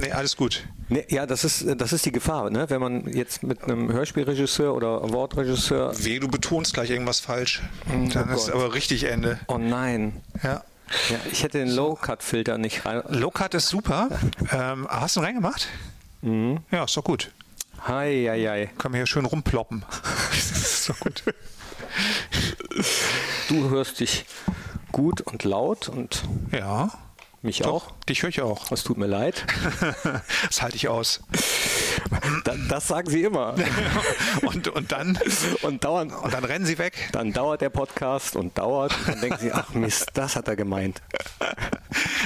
nee, alles gut. Nee, ja, das ist, das ist die Gefahr, ne? wenn man jetzt mit einem Hörspielregisseur oder Wortregisseur. Weh, du betonst gleich irgendwas falsch. Dann oh ist Gott. aber richtig Ende. Oh nein. Ja. Ja, ich hätte den Low-Cut-Filter nicht rein. Low-Cut ist super. Ähm, hast du ihn reingemacht? Mhm. Ja, ist doch gut. Hei, hei, hei. Können wir hier schön rumploppen. ist doch gut. Du hörst dich gut und laut und Ja, mich doch. auch. Dich höre ich auch. Es tut mir leid. Das halte ich aus. Da, das sagen sie immer. Und, und dann Und dauernd, und dann rennen sie weg. dann dauert der Podcast und dauert. Und dann denken sie, ach Mist, das hat er gemeint.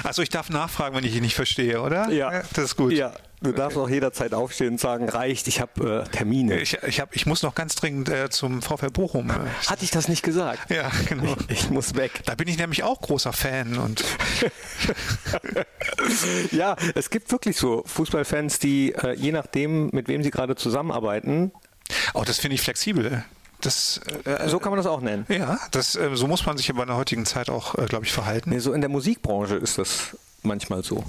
Also ich darf nachfragen, wenn ich ihn nicht verstehe, oder? Das ist gut. Ja, du darfst auch jederzeit aufstehen und sagen, reicht, ich habe äh, Termine. Ich, ich, hab, ich muss noch ganz dringend äh, zum VfL Bochum. Äh, Hatte ich das nicht gesagt? Ja, genau. Ich muss weg. Da bin ich nämlich auch großer Fan und Ja, es gibt wirklich so Fußballfans, die äh, je nachdem, mit wem sie gerade zusammenarbeiten, auch oh, das finde ich flexibel. Das, äh, so kann man das auch nennen. ja, das, äh, so muss man sich aber in der heutigen Zeit auch, äh, glaube ich, verhalten. Nee, so in der Musikbranche ist das manchmal so.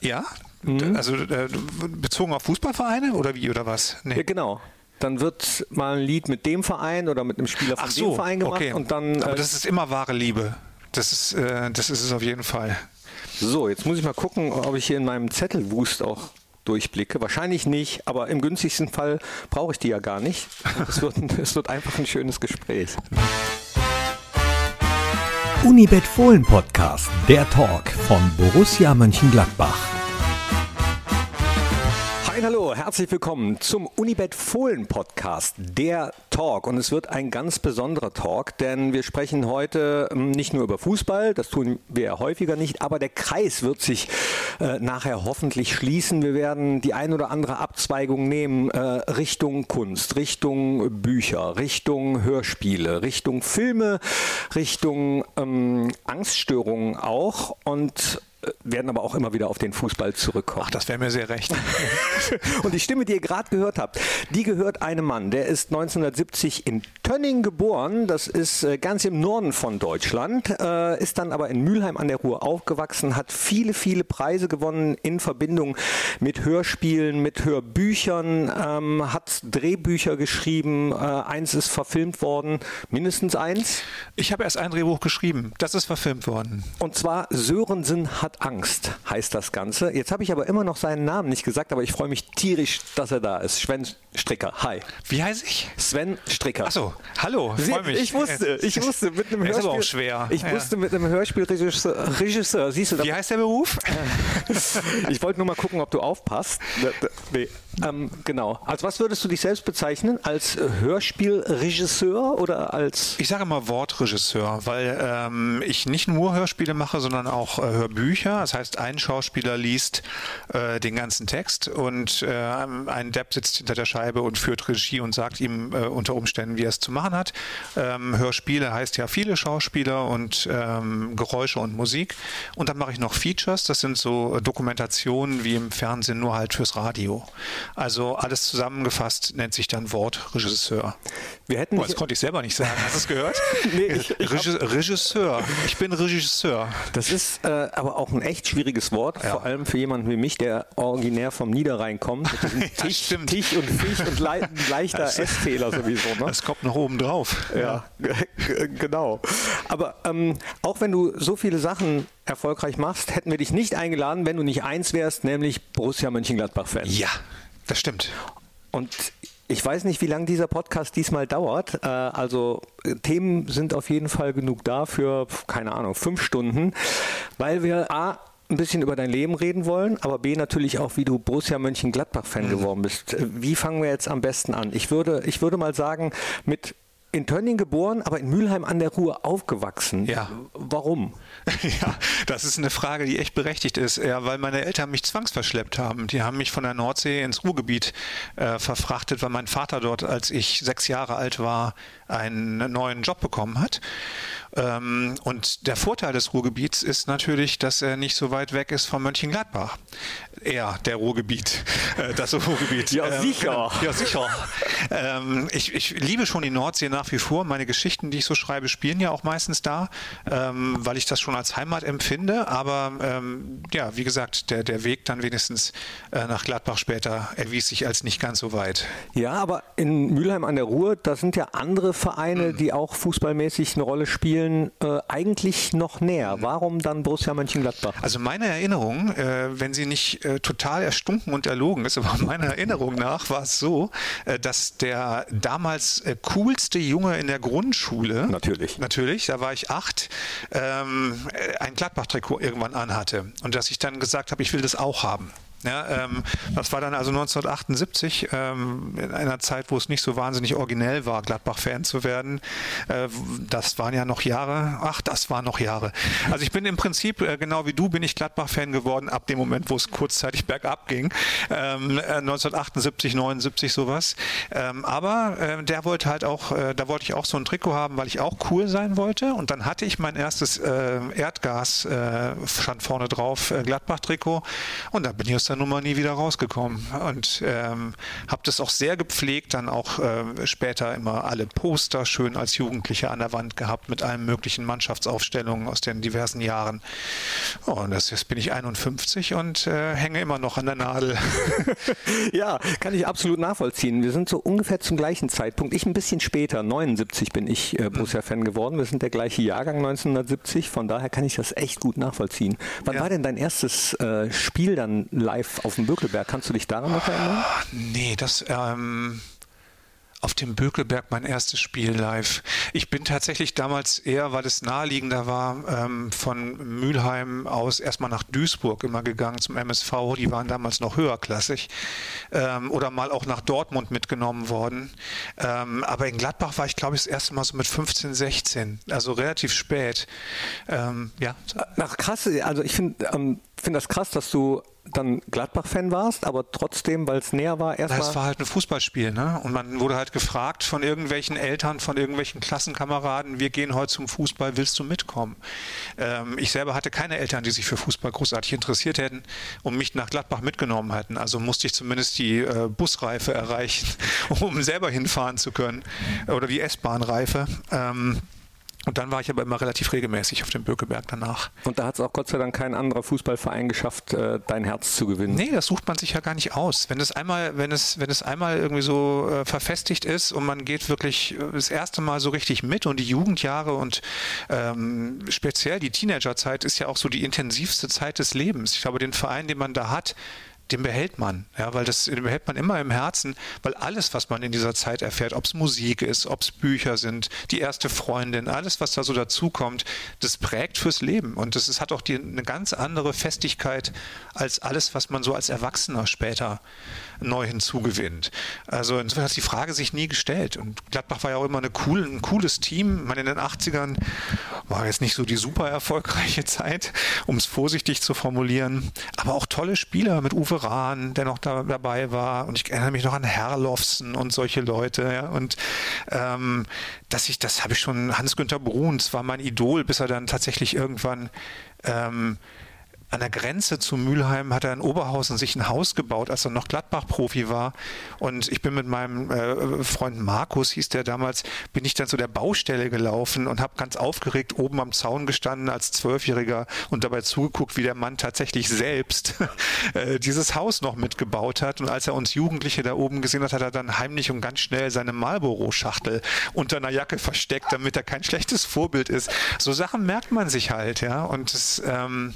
Ja, D- also äh, bezogen auf Fußballvereine oder wie oder was? Ja, Nee. genau. Dann wird mal ein Lied mit dem Verein oder mit einem Spieler von Ach dem so, Verein gemacht okay. und dann aber äh, das ist immer wahre Liebe. Das ist, äh, das ist es auf jeden Fall. so, jetzt muss ich mal gucken, ob ich hier in meinem Zettelwust auch durchblicke. Wahrscheinlich nicht, aber im günstigsten Fall brauche ich die ja gar nicht. Es wird, es wird einfach ein schönes Gespräch. Unibet Fohlen Podcast, der Talk von Borussia Mönchengladbach. Hi, hallo, herzlich willkommen zum Unibet Fohlen Podcast, der Talk. Und es wird ein ganz besonderer Talk, denn wir sprechen heute ähm, nicht nur über Fußball, das tun wir häufiger nicht, aber der Kreis wird sich äh, nachher hoffentlich schließen. Wir werden die ein oder andere Abzweigung nehmen äh, Richtung Kunst, Richtung Bücher, Richtung Hörspiele, Richtung Filme, Richtung ähm, Angststörungen auch und werden aber auch immer wieder auf den Fußball zurückkommen. Ach, das wäre mir sehr recht. Und die Stimme, die ihr gerade gehört habt, die gehört einem Mann, der ist 1970 in Tönning geboren. Das ist äh, ganz im Norden von Deutschland, äh, ist dann aber in Mülheim an der Ruhr aufgewachsen, hat viele, viele Preise gewonnen in Verbindung mit Hörspielen, mit Hörbüchern, ähm, hat Drehbücher geschrieben. Äh, eins ist verfilmt worden, mindestens eins. Ich habe erst ein Drehbuch geschrieben. Das ist verfilmt worden. Und zwar Sörensen hat Angst, heißt das Ganze. Jetzt habe ich aber immer noch seinen Namen nicht gesagt, aber ich freue mich tierisch, dass er da ist. Sven Stricker. Hi. Wie heiße ich? Sven Stricker. Achso, hallo, freue mich. Ich wusste, ich wusste mit einem Der ist Hörspiel. aber auch schwer. Ich Ja. wusste mit einem Hörspielregisseur, Regisseur, siehst du, da, Wie heißt der Beruf? ich wollte nur mal gucken, ob du aufpasst. Nee. Ähm, genau. Als was würdest du dich selbst bezeichnen? Als äh, Hörspielregisseur oder als Ich sage immer Wortregisseur, weil ähm, ich nicht nur Hörspiele mache, sondern auch äh, Hörbücher. Das heißt, ein Schauspieler liest äh, den ganzen Text und äh, ein Depp sitzt hinter der Scheibe und führt Regie und sagt ihm äh, unter Umständen, wie er es zu machen hat. Ähm, Hörspiele heißt ja viele Schauspieler und ähm, Geräusche und Musik. Und dann mache ich noch Features, das sind so Dokumentationen wie im Fernsehen, nur halt fürs Radio. Also alles zusammengefasst nennt sich dann Wortregisseur. wir hätten Boah, das konnte ich selber nicht sagen. Hast du es gehört? Nee, ich- ich Regi- Regisseur. Ich bin Regisseur. Das ist äh, aber auch ein echt schwieriges Wort, Ja. vor allem für jemanden wie mich, der originär vom Niederrhein kommt. Ja, Tisch, stimmt. Tisch und Fisch und ein leichter S-Fehler sowieso. Ne? Das kommt noch oben drauf. Ja, g- genau. Aber ähm, auch wenn du so viele Sachen erfolgreich machst, hätten wir dich nicht eingeladen, wenn du nicht eins wärst, nämlich Borussia Mönchengladbach-Fan. Ja, das stimmt. Und ich weiß nicht, wie lange dieser Podcast diesmal dauert. Äh, Also äh, Themen sind auf jeden Fall genug da für, keine Ahnung, fünf Stunden, weil wir A, ein bisschen über dein Leben reden wollen, aber B natürlich auch, wie du Borussia Mönchengladbach-Fan geworden bist. Äh, Wie fangen wir jetzt am besten an? Ich würde, ich würde mal sagen, mit in Tönning geboren, aber in Mülheim an der Ruhr aufgewachsen. Ja. Warum? Ja, das ist eine Frage, die echt berechtigt ist. Ja, weil meine Eltern mich zwangsverschleppt haben. Die haben mich von der Nordsee ins Ruhrgebiet äh, verfrachtet, weil mein Vater dort, als ich sechs Jahre alt war, einen neuen Job bekommen hat. Ähm, und der Vorteil des Ruhrgebiets ist natürlich, dass er nicht so weit weg ist von Mönchengladbach. Er, der Ruhrgebiet, äh, das Ruhrgebiet. Ja, ähm, sicher. Ja, sicher. ähm, ich, ich, liebe schon die Nordsee nach wie vor. Meine Geschichten, die ich so schreibe, spielen ja auch meistens da, ähm, weil ich das schon als Heimat empfinde. Aber ja, wie gesagt, der, der Weg dann wenigstens äh, nach Gladbach später erwies sich als nicht ganz so weit. Ja, aber in Mülheim an der Ruhr, da sind ja andere Vereine, mhm. die auch fußballmäßig eine Rolle spielen, äh, eigentlich noch näher. Mhm. Warum dann Borussia Mönchengladbach? Also meine Erinnerung, wenn sie nicht äh, total erstunken und erlogen ist, aber meiner Erinnerung nach war es so, äh, dass der damals äh, coolste Junge in der Grundschule, natürlich, natürlich, da war ich acht, ähm, ein Gladbach-Trikot irgendwann anhatte und dass ich dann gesagt habe, ich will das auch haben. Ja, ähm, das war dann also 1978, ähm, in einer Zeit, wo es nicht so wahnsinnig originell war, Gladbach-Fan zu werden. Äh, das waren ja noch Jahre. Ach, das waren noch Jahre. Also ich bin im Prinzip, äh, genau wie du, bin ich Gladbach-Fan geworden ab dem Moment, wo es kurzzeitig bergab ging. Ähm, 1978, 79 sowas. Ähm, aber äh, der wollte halt auch, äh, da wollte ich auch so ein Trikot haben, weil ich auch cool sein wollte. Und dann hatte ich mein erstes äh, Erdgas, äh, stand vorne drauf, Gladbach-Trikot. Und da bin ich aus der Nummer nie wieder rausgekommen und ähm, habe das auch sehr gepflegt, dann auch äh, später immer alle Poster schön als Jugendlicher an der Wand gehabt mit allen möglichen Mannschaftsaufstellungen aus den diversen Jahren. Oh, und das, jetzt bin ich 51 und äh, hänge immer noch an der Nadel. ja, kann ich absolut nachvollziehen. Wir sind so ungefähr zum gleichen Zeitpunkt. Ich ein bisschen später, 79 bin ich äh, Borussia-Fan geworden. Wir sind der gleiche Jahrgang 1970, von daher kann ich das echt gut nachvollziehen. Wann ja. war denn dein erstes äh, Spiel dann live? Live auf dem Bökelberg. Kannst du dich daran noch erinnern? Nee, das ähm, auf dem Bökelberg mein erstes Spiel live. Ich bin tatsächlich damals eher, weil es naheliegender war, ähm, von Mülheim aus erstmal nach Duisburg immer gegangen zum MSV. Die waren damals noch höherklassig. Ähm, oder mal auch nach Dortmund mitgenommen worden. Ähm, aber in Gladbach war ich, glaube ich, das erste Mal so mit 15, 16. Also relativ spät. Ähm, ja. Ach, krass. Also ich finde ähm, finde das krass, dass du dann Gladbach-Fan warst, aber trotzdem, weil es näher war, erstmal. Es war halt ein Fußballspiel, ne? Und man wurde halt gefragt von irgendwelchen Eltern, von irgendwelchen Klassenkameraden, wir gehen heute zum Fußball, willst du mitkommen? Ähm, ich selber hatte keine Eltern, die sich für Fußball großartig interessiert hätten und mich nach Gladbach mitgenommen hätten. Also musste ich zumindest die äh, Busreife erreichen, um selber hinfahren zu können. Oder die S-Bahn-Reife. Ähm, und dann war ich aber immer relativ regelmäßig auf dem Bökeberg danach. Und da hat es auch Gott sei Dank kein anderer Fußballverein geschafft, äh, dein Herz zu gewinnen. Nee, das sucht man sich ja gar nicht aus. Wenn es einmal, wenn es, wenn es einmal irgendwie so äh, verfestigt ist und man geht wirklich äh, das erste Mal so richtig mit und die Jugendjahre und ähm, speziell die Teenagerzeit ist ja auch so die intensivste Zeit des Lebens. Ich glaube, den Verein, den man da hat, den behält man, ja, weil das den behält man immer im Herzen, weil alles, was man in dieser Zeit erfährt, ob es Musik ist, ob es Bücher sind, die erste Freundin, alles, was da so dazukommt, das prägt fürs Leben. Und das ist, hat auch die, eine ganz andere Festigkeit als alles, was man so als Erwachsener später neu hinzugewinnt. Also insofern hat die Frage sich nie gestellt. Und Gladbach war ja auch immer eine cool, ein cooles Team. Ich meine, in den 80ern war jetzt nicht so die super erfolgreiche Zeit, um es vorsichtig zu formulieren. Aber auch tolle Spieler mit Uwe Rahn, der noch da, dabei war. Und ich erinnere mich noch an Herrlofsen und solche Leute. Ja. Und ähm, dass ich, das habe ich schon, Hans-Günther Bruns war mein Idol, bis er dann tatsächlich irgendwann ähm, an der Grenze zu Mülheim hat er in Oberhausen sich ein Haus gebaut, als er noch Gladbach-Profi war. Und ich bin mit meinem äh, Freund Markus, hieß der damals, bin ich dann zu der Baustelle gelaufen und habe ganz aufgeregt oben am Zaun gestanden als Zwölfjähriger und dabei zugeguckt, wie der Mann tatsächlich selbst äh, dieses Haus noch mitgebaut hat. Und als er uns Jugendliche da oben gesehen hat, hat er dann heimlich und ganz schnell seine Marlboro-Schachtel unter einer Jacke versteckt, damit er kein schlechtes Vorbild ist. So Sachen merkt man sich halt, ja. Und das, ähm,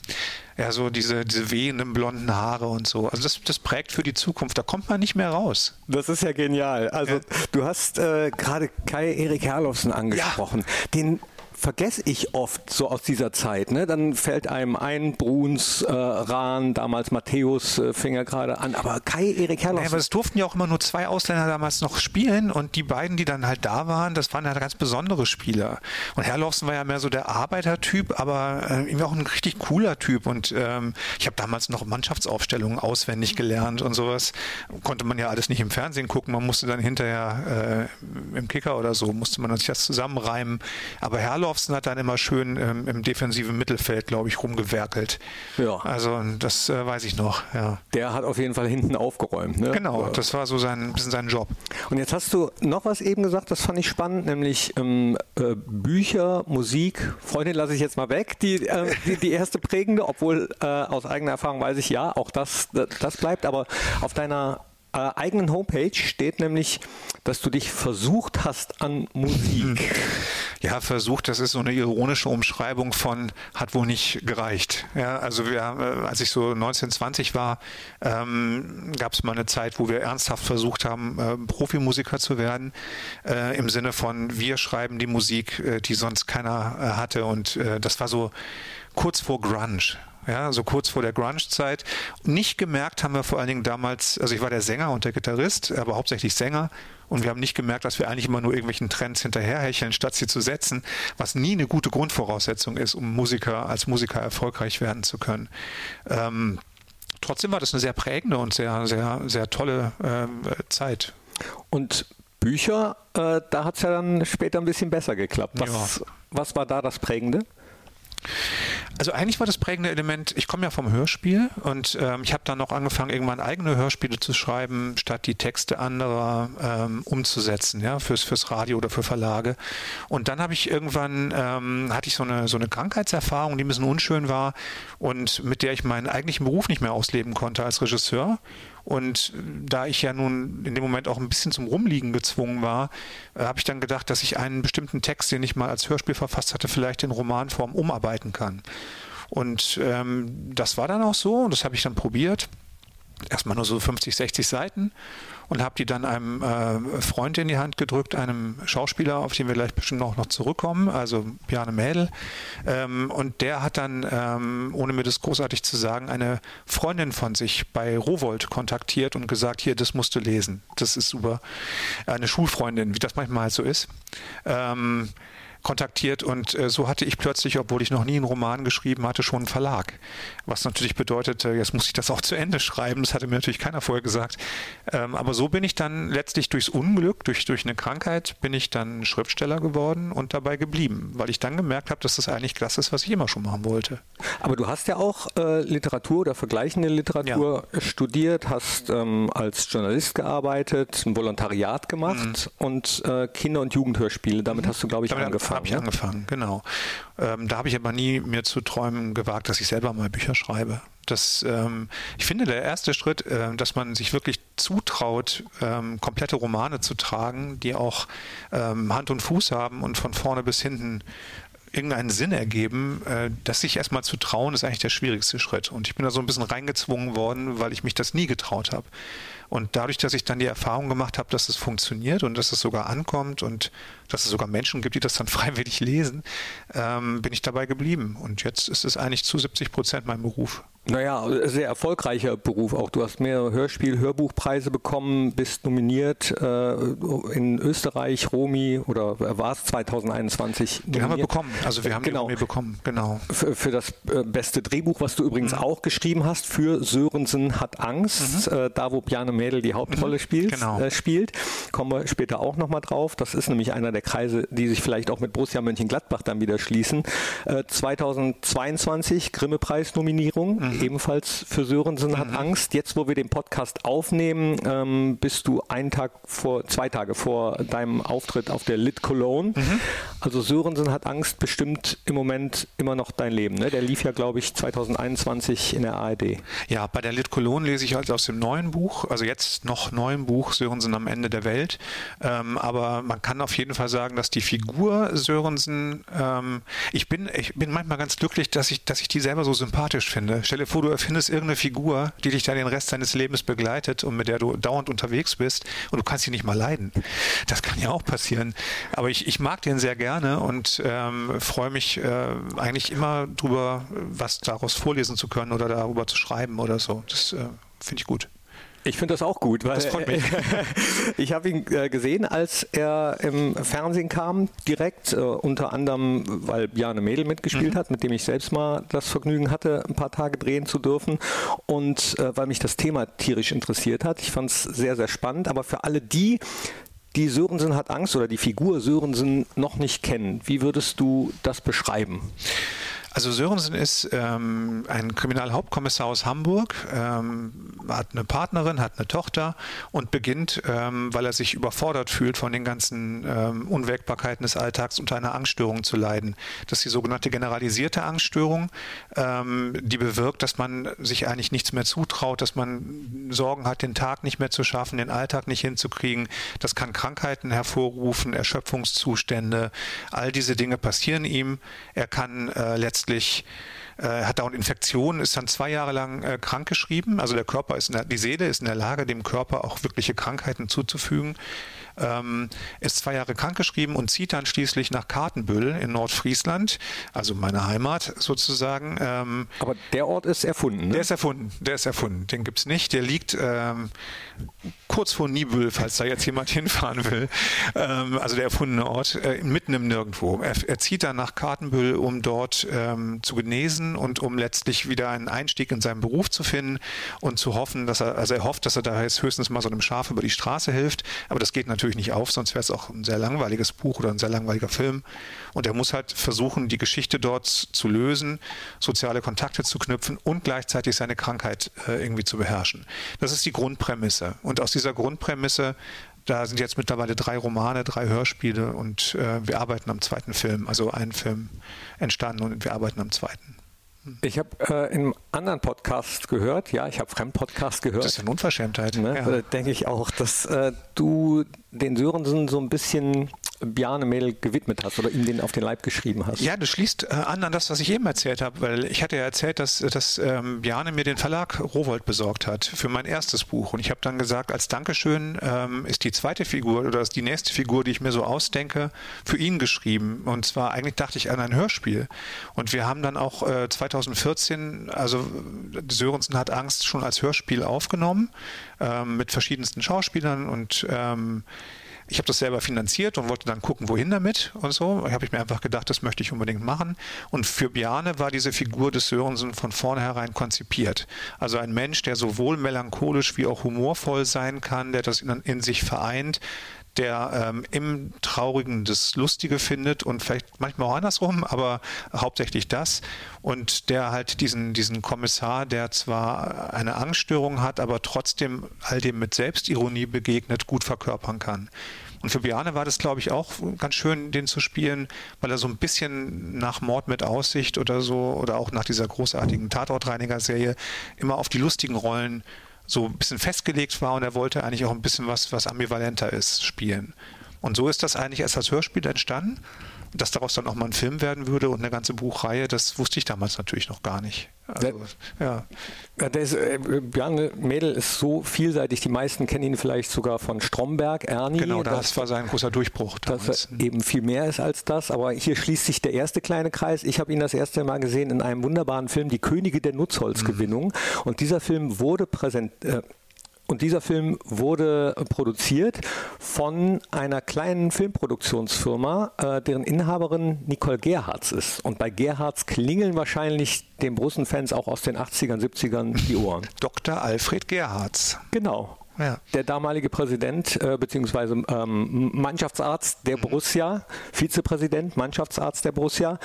ja, so diese, diese wehenden blonden Haare und so. Also das, das prägt für die Zukunft. Da kommt man nicht mehr raus. Das ist ja genial. Also ja. du hast äh, gerade Kai Erik Herlofsen angesprochen. Ja. Den vergesse ich oft so aus dieser Zeit. Ne? Dann fällt einem ein, Bruns, äh, Rahn, damals Matthäus äh, fing er gerade an, aber Kai Erik Herrloff. Ja, aber es durften ja auch immer nur zwei Ausländer damals noch spielen und die beiden, die dann halt da waren, das waren ja ganz besondere Spieler. Und Herrloffsen war ja mehr so der Arbeitertyp, aber äh, irgendwie auch ein richtig cooler Typ und ähm, ich habe damals noch Mannschaftsaufstellungen auswendig gelernt und sowas. Konnte man ja alles nicht im Fernsehen gucken, man musste dann hinterher äh, im Kicker oder so, musste man sich das zusammenreimen. Aber Herrloff Olofsson hat dann immer schön ähm, im defensiven Mittelfeld, glaube ich, rumgewerkelt. Ja. Also das äh, weiß ich noch, ja. Der hat auf jeden Fall hinten aufgeräumt. Ne? Genau, das war so sein, bisschen sein Job. Und jetzt hast du noch was eben gesagt, das fand ich spannend, nämlich ähm, äh, Bücher, Musik. Freundin lasse ich jetzt mal weg, die, äh, die, die, erste prägende, obwohl äh, aus eigener Erfahrung weiß ich ja, auch das, das bleibt. Aber auf deiner äh, eigenen Homepage steht nämlich, dass du dich versucht hast an Musik. Ja, versucht, das ist so eine ironische Umschreibung von hat wohl nicht gereicht. Ja, also wir, äh, als ich so 1920 war, ähm, gab es mal eine Zeit, wo wir ernsthaft versucht haben, äh, Profimusiker zu werden, äh, im Sinne von wir schreiben die Musik, äh, die sonst keiner äh, hatte und das war so kurz vor Grunge ja, so kurz vor der Grunge-Zeit. Nicht gemerkt haben wir vor allen Dingen damals, also ich war der Sänger und der Gitarrist, aber hauptsächlich Sänger. Und wir haben nicht gemerkt, dass wir eigentlich immer nur irgendwelchen Trends hinterherhecheln, statt sie zu setzen, was nie eine gute Grundvoraussetzung ist, um Musiker als Musiker erfolgreich werden zu können. Ähm, trotzdem war das eine sehr prägende und sehr, sehr, sehr tolle äh, Zeit. Und Bücher, äh, da hat es ja dann später ein bisschen besser geklappt. Was, ja. was war da das Prägende? Also eigentlich war das prägende Element, ich komme ja vom Hörspiel und ähm, ich habe dann noch angefangen, irgendwann eigene Hörspiele zu schreiben, statt die Texte anderer ähm, umzusetzen, ja, fürs, fürs Radio oder für Verlage. Und dann habe ich irgendwann, ähm, hatte ich so eine, so eine Krankheitserfahrung, die ein bisschen unschön war und mit der ich meinen eigentlichen Beruf nicht mehr ausleben konnte als Regisseur. Und da ich ja nun in dem Moment auch ein bisschen zum Rumliegen gezwungen war, äh, habe ich dann gedacht, dass ich einen bestimmten Text, den ich mal als Hörspiel verfasst hatte, vielleicht in Romanform umarbeiten kann. Und ähm, das war dann auch so und das habe ich dann probiert. Erstmal nur so 50, 60 Seiten und habe die dann einem äh, Freund in die Hand gedrückt, einem Schauspieler, auf den wir gleich bestimmt auch noch zurückkommen, also Bjarne Mädel. Ähm, und der hat dann, ähm, ohne mir das großartig zu sagen, eine Freundin von sich bei Rowold kontaktiert und gesagt, hier, das musst du lesen. Das ist super. Eine Schulfreundin, wie das manchmal halt so ist. Ähm, kontaktiert und äh, so hatte ich plötzlich, obwohl ich noch nie einen Roman geschrieben hatte, schon einen Verlag. Was natürlich bedeutete, jetzt muss ich das auch zu Ende schreiben. Das hatte mir natürlich keiner vorher gesagt. Ähm, aber so bin ich dann letztlich durchs Unglück, durch, durch eine Krankheit, bin ich dann Schriftsteller geworden und dabei geblieben, weil ich dann gemerkt habe, dass das eigentlich das ist, was ich immer schon machen wollte. Aber du hast ja auch äh, Literatur oder vergleichende Literatur ja. studiert, hast ähm, als Journalist gearbeitet, ein Volontariat gemacht mhm. und äh, Kinder- und Jugendhörspiele. Damit mhm. hast du, glaube ich, Damit angefangen angefangen. Habe ich ne? angefangen, genau. Ähm, da habe ich aber nie mir zu träumen gewagt, dass ich selber mal Bücher schreibe. Das, ähm, ich finde, der erste Schritt, äh, dass man sich wirklich zutraut, ähm, komplette Romane zu tragen, die auch ähm, Hand und Fuß haben und von vorne bis hinten irgendeinen Sinn ergeben, äh, das sich erstmal zu trauen, ist eigentlich der schwierigste Schritt. Und ich bin da so ein bisschen reingezwungen worden, weil ich mich das nie getraut habe. Und dadurch, dass ich dann die Erfahrung gemacht habe, dass es funktioniert und dass es sogar ankommt und dass es sogar Menschen gibt, die das dann freiwillig lesen, ähm, bin ich dabei geblieben. Und jetzt ist es eigentlich zu 70 Prozent mein Beruf. Naja, sehr erfolgreicher Beruf auch. Du hast mehrere Hörspiel-, Hörbuchpreise bekommen, bist nominiert äh, in Österreich, Romi oder war es 2021? Den haben wir bekommen. Also wir haben genau. die Romi bekommen, genau. Für, für, das äh, beste Drehbuch, was du übrigens mhm. auch geschrieben hast, für Sörensen hat Angst, mhm. äh, da wo Bjarne Mädel die Hauptrolle mhm. spielt, genau. äh, spielt. Kommen wir später auch nochmal drauf. Das ist nämlich einer der Kreise, die sich vielleicht auch mit Borussia Mönchengladbach dann wieder schließen. 2022 äh, Grimme-Preis-Nominierung. Mhm ebenfalls für Sörensen hat mhm. Angst. Jetzt, wo wir den Podcast aufnehmen, ähm, bist du einen Tag vor, zwei Tage vor deinem Auftritt auf der Lit Cologne. Mhm. Also Sörensen hat Angst bestimmt im Moment immer noch dein Leben. Ne? Der lief ja, glaube ich, 2021 in der ARD. Ja, bei der Lit Cologne lese ich also aus dem neuen Buch, also jetzt noch neuen Buch Sörensen am Ende der Welt. Ähm, aber man kann auf jeden Fall sagen, dass die Figur Sörensen, ähm, ich bin, ich bin manchmal ganz glücklich, dass ich, dass ich die selber so sympathisch finde. Stell dir vor, du erfindest irgendeine Figur, die dich dann den Rest deines Lebens begleitet und mit der du dauernd unterwegs bist und du kannst sie nicht mal leiden. Das kann ja auch passieren. Aber ich, ich mag den sehr gerne und ähm, freue mich äh, eigentlich immer drüber, was daraus vorlesen zu können oder darüber zu schreiben oder so. Das äh, finde ich gut. Ich finde das auch gut, weil ich habe ihn äh, gesehen, als er im Fernsehen kam, direkt, äh, unter anderem, weil Bjarne Mädel mitgespielt mhm. hat, mit dem ich selbst mal das Vergnügen hatte, ein paar Tage drehen zu dürfen und äh, weil mich das Thema tierisch interessiert hat. Ich fand es sehr, sehr spannend, aber für alle die, die Sörensen hat Angst oder die Figur Sörensen noch nicht kennen, wie würdest du das beschreiben? Also Sörensen ist ähm, ein Kriminalhauptkommissar aus Hamburg, ähm, hat eine Partnerin, hat eine Tochter und beginnt, ähm, weil er sich überfordert fühlt von den ganzen ähm, Unwägbarkeiten des Alltags, unter einer Angststörung zu leiden. Das ist die sogenannte generalisierte Angststörung, ähm, die bewirkt, dass man sich eigentlich nichts mehr zutraut, dass man Sorgen hat, den Tag nicht mehr zu schaffen, den Alltag nicht hinzukriegen. Das kann Krankheiten hervorrufen, Erschöpfungszustände. All diese Dinge passieren ihm. Er kann äh, letztendlich letztlich äh, hat dauernd Infektionen, ist dann zwei Jahre lang äh, krankgeschrieben. Also der Körper ist, der, die Seele ist in der Lage, dem Körper auch wirkliche Krankheiten zuzufügen ähm, ist zwei Jahre krankgeschrieben und zieht dann schließlich nach Kartenbüll in Nordfriesland, also meine Heimat sozusagen. Ähm, Aber der Ort ist erfunden, ne? Der ist erfunden, der ist erfunden. Den gibt es nicht. Der liegt ähm, kurz vor Nibül, falls da jetzt jemand hinfahren will. Ähm, also der erfundene Ort, äh, mitten im Nirgendwo. Er, er, zieht dann nach Kartenbüll, um dort ähm, zu genesen und um letztlich wieder einen Einstieg in seinen Beruf zu finden und zu hoffen, dass er, also er hofft, dass er da jetzt höchstens mal so einem Schaf über die Straße hilft. Aber das geht natürlich natürlich nicht auf, sonst wäre es auch ein sehr langweiliges Buch oder ein sehr langweiliger Film. Und er muss halt versuchen, die Geschichte dort zu lösen, soziale Kontakte zu knüpfen und gleichzeitig seine Krankheit äh, irgendwie zu beherrschen. Das ist die Grundprämisse. Und aus dieser Grundprämisse da sind jetzt mittlerweile drei Romane, drei Hörspiele und äh, wir arbeiten am zweiten Film. Also ein Film entstanden und wir arbeiten am zweiten. Ich habe äh, in einem anderen Podcast gehört, ja, ich habe Fremdpodcast gehört. Das ist eine Unverschämtheit. Ne? Ja. Denke ich auch, dass äh, du den Sörensen so ein bisschen Bjarne Mädel gewidmet hast oder ihm den auf den Leib geschrieben hast. Ja, das schließt äh, an an das, was ich eben erzählt habe, weil ich hatte ja erzählt, dass, dass ähm, Bjarne mir den Verlag Rowold besorgt hat für mein erstes Buch. Und ich habe dann gesagt, als Dankeschön ähm, ist die zweite Figur oder ist die nächste Figur, die ich mir so ausdenke, für ihn geschrieben. Und zwar eigentlich dachte ich an ein Hörspiel. Und wir haben dann auch äh, 2014, also Sörensen hat Angst schon als Hörspiel aufgenommen ähm, mit verschiedensten Schauspielern und ähm, ich habe das selber finanziert und wollte dann gucken, wohin damit und so. Da habe ich mir einfach gedacht, das möchte ich unbedingt machen. Und für Bjarne war diese Figur des Sörensen von vornherein konzipiert. Also ein Mensch, der sowohl melancholisch wie auch humorvoll sein kann, der das in, in sich vereint, der ähm, im Traurigen das Lustige findet und vielleicht manchmal auch andersrum, aber hauptsächlich das. Und der halt diesen, diesen Kommissar, der zwar eine Angststörung hat, aber trotzdem all dem mit Selbstironie begegnet, gut verkörpern kann. Und für Biane war das, glaube ich, auch ganz schön, den zu spielen, weil er so ein bisschen nach Mord mit Aussicht oder so oder auch nach dieser großartigen Tatortreiniger-Serie immer auf die lustigen Rollen so ein bisschen festgelegt war und er wollte eigentlich auch ein bisschen was, was ambivalenter ist, spielen. Und so ist das eigentlich erst als Hörspiel entstanden. Dass daraus dann auch mal ein Film werden würde und eine ganze Buchreihe, das wusste ich damals natürlich noch gar nicht. Also, ja. ja ist, äh, Bjarne Mädel ist so vielseitig, die meisten kennen ihn vielleicht sogar von Stromberg, Ernie. Genau, das, das war sein großer Durchbruch. Damals. Dass er eben viel mehr ist als das, aber hier schließt sich der erste kleine Kreis. Ich habe ihn das erste Mal gesehen in einem wunderbaren Film, Die Könige der Nutzholzgewinnung. Mhm. Und dieser Film wurde präsent, äh, und dieser Film wurde produziert von einer kleinen Filmproduktionsfirma, äh, deren Inhaberin Nicole Gerhards ist. Und bei Gerhards klingeln wahrscheinlich den Borussen-Fans auch aus den 80ern, 70ern die Ohren. Dr. Alfred Gerhards. Genau. Ja. Der damalige Präsident äh, bzw. Ähm, Mannschaftsarzt der Borussia, Vizepräsident, Mannschaftsarzt der Borussia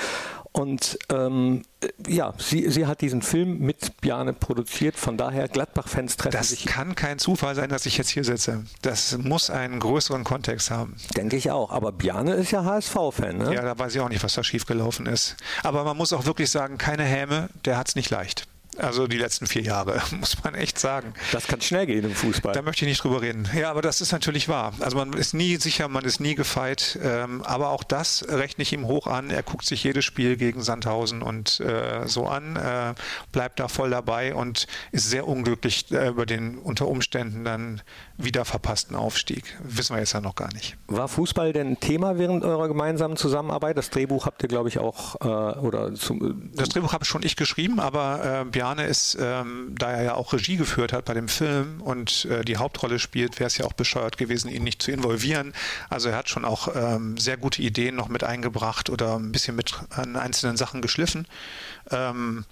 und ähm, ja, sie, sie hat diesen Film mit Bjane produziert, von daher Gladbach-Fans treffen das sich. Das kann kein Zufall sein, dass ich jetzt hier sitze. Das muss einen größeren Kontext haben. Denke ich auch. Aber Bjane ist ja HSV-Fan, ne? Ja, da weiß ich auch nicht, was da schiefgelaufen ist. Aber man muss auch wirklich sagen, keine Häme, der hat es nicht leicht. Also die letzten vier Jahre, muss man echt sagen. Das kann schnell gehen im Fußball. Da möchte ich nicht drüber reden. Ja, aber das ist natürlich wahr. Also man ist nie sicher, man ist nie gefeit. Ähm, aber auch das rechne ich ihm hoch an. Er guckt sich jedes Spiel gegen Sandhausen und äh, so an, äh, bleibt da voll dabei und ist sehr unglücklich äh, über den unter Umständen dann wieder verpassten Aufstieg. Wissen wir jetzt ja noch gar nicht. War Fußball denn Thema während eurer gemeinsamen Zusammenarbeit? Das Drehbuch habt ihr, glaube ich, auch äh, oder zum, Das Drehbuch habe schon ich geschrieben, aber äh, Juliane ist, ähm, da er ja auch Regie geführt hat bei dem Film und äh, die Hauptrolle spielt, wäre es ja auch bescheuert gewesen, ihn nicht zu involvieren. Also er hat schon auch ähm, sehr gute Ideen noch mit eingebracht oder ein bisschen mit an einzelnen Sachen geschliffen. Ähm,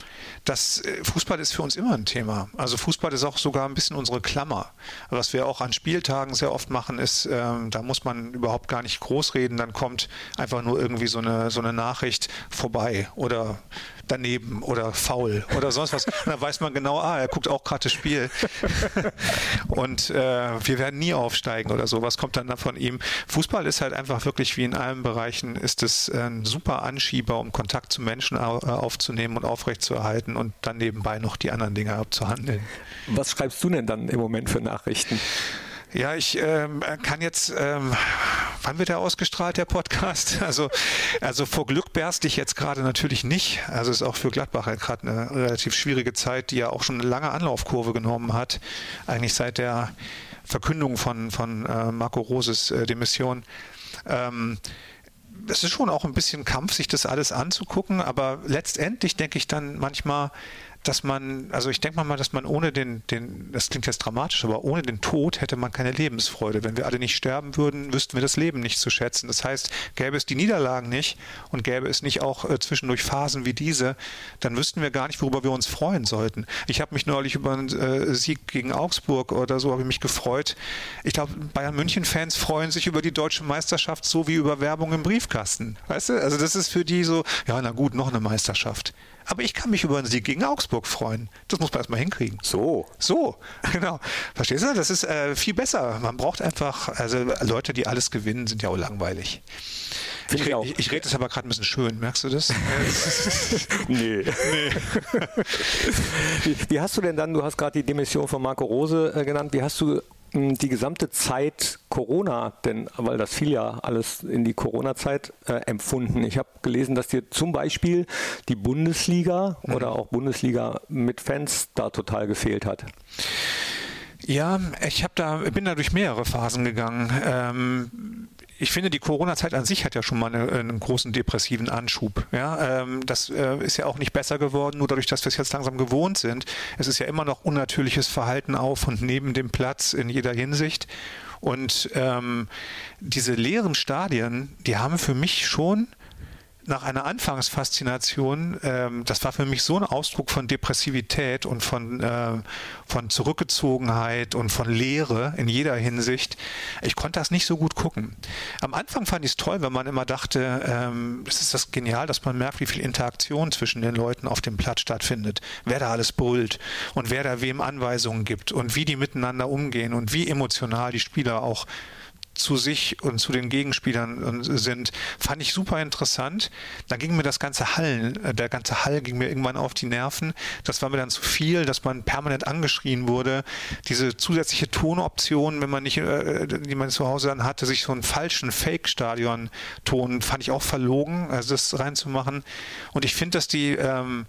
das äh, Fußball ist für uns immer ein Thema. Also Fußball ist auch sogar ein bisschen unsere Klammer. Was wir auch an Spieltagen sehr oft machen, ist, ähm, da muss man überhaupt gar nicht groß reden, dann kommt einfach nur irgendwie so eine, so eine Nachricht vorbei oder daneben oder faul oder sonst was. Und dann weiß man genau, ah, er guckt auch gerade das Spiel. und äh, wir werden nie aufsteigen oder so. Was kommt dann von ihm? Fußball ist halt einfach wirklich wie in allen Bereichen, ist es ein super Anschieber, um Kontakt zu Menschen aufzunehmen und aufrechtzuerhalten und dann nebenbei noch die anderen Dinge abzuhandeln. Was schreibst du denn dann im Moment für Nachrichten? Ja, ich ähm, kann jetzt, ähm, wann wird er ausgestrahlt, der Podcast? Also, also vor Glück berst ich jetzt gerade natürlich nicht. Also es ist auch für Gladbach gerade eine relativ schwierige Zeit, die ja auch schon eine lange Anlaufkurve genommen hat. Eigentlich seit der Verkündung von, von äh, Marco Roses äh, Demission. Ähm, es ist schon auch ein bisschen Kampf, sich das alles anzugucken, aber letztendlich denke ich dann manchmal, dass man, also ich denke mal, dass man ohne den, den, das klingt jetzt dramatisch, aber ohne den Tod hätte man keine Lebensfreude. Wenn wir alle nicht sterben würden, wüssten wir das Leben nicht zu schätzen. Das heißt, gäbe es die Niederlagen nicht und gäbe es nicht auch äh, zwischendurch Phasen wie diese, dann wüssten wir gar nicht, worüber wir uns freuen sollten. Ich habe mich neulich über einen äh, Sieg gegen Augsburg oder so habe ich mich gefreut. Ich glaube, Bayern München-Fans freuen sich über die deutsche Meisterschaft so wie über Werbung im Briefkasten. Weißt du? Also das ist für die so, ja, na gut, noch eine Meisterschaft. Aber ich kann mich über einen Sieg gegen Augsburg freuen. Das muss man erstmal hinkriegen. So. So, genau. Verstehst du? Das ist äh, viel besser. Man braucht einfach, also Leute, die alles gewinnen, sind ja auch langweilig. Ich, ich, ich, ich, rede das aber gerade ein bisschen schön, merkst du das? nee. nee. wie, wie, hast du denn dann, du hast gerade die Demission von Marco Rose äh, genannt, wie hast du die gesamte Zeit Corona, denn weil das fiel ja alles in die Corona-Zeit äh, empfunden. Ich habe gelesen, dass dir zum Beispiel die Bundesliga mhm. oder auch Bundesliga mit Fans da total gefehlt hat. Ja, ich habe da bin da durch mehrere Phasen gegangen. Ähm, ich finde, die Corona-Zeit an sich hat ja schon mal eine, einen großen depressiven Anschub. Ja, ähm, das äh, ist ja auch nicht besser geworden, nur dadurch, dass wir es jetzt langsam gewohnt sind. Es ist ja immer noch unnatürliches Verhalten auf und neben dem Platz in jeder Hinsicht. Und ähm, diese leeren Stadien, die haben für mich schon nach einer Anfangsfaszination, ähm, das war für mich so ein Ausdruck von Depressivität und von, äh, von Zurückgezogenheit und von Leere in jeder Hinsicht. Ich konnte das nicht so gut gucken. Am Anfang fand ich es toll, wenn man immer dachte, ähm, es ist das genial, dass man merkt, wie viel Interaktion zwischen den Leuten auf dem Platz stattfindet, wer da alles brüllt und wer da wem Anweisungen gibt und wie die miteinander umgehen und wie emotional die Spieler auch zu sich und zu den Gegenspielern sind, fand ich super interessant. Dann ging mir das ganze Hallen, äh, der ganze Hall ging mir irgendwann auf die Nerven. Das war mir dann zu viel, dass man permanent angeschrien wurde. Diese zusätzliche Tonoption, wenn man nicht, äh, die man zu Hause dann hatte, sich so einen falschen Fake-Stadion-Ton, fand ich auch verlogen, also das reinzumachen. Und ich finde, dass die ähm,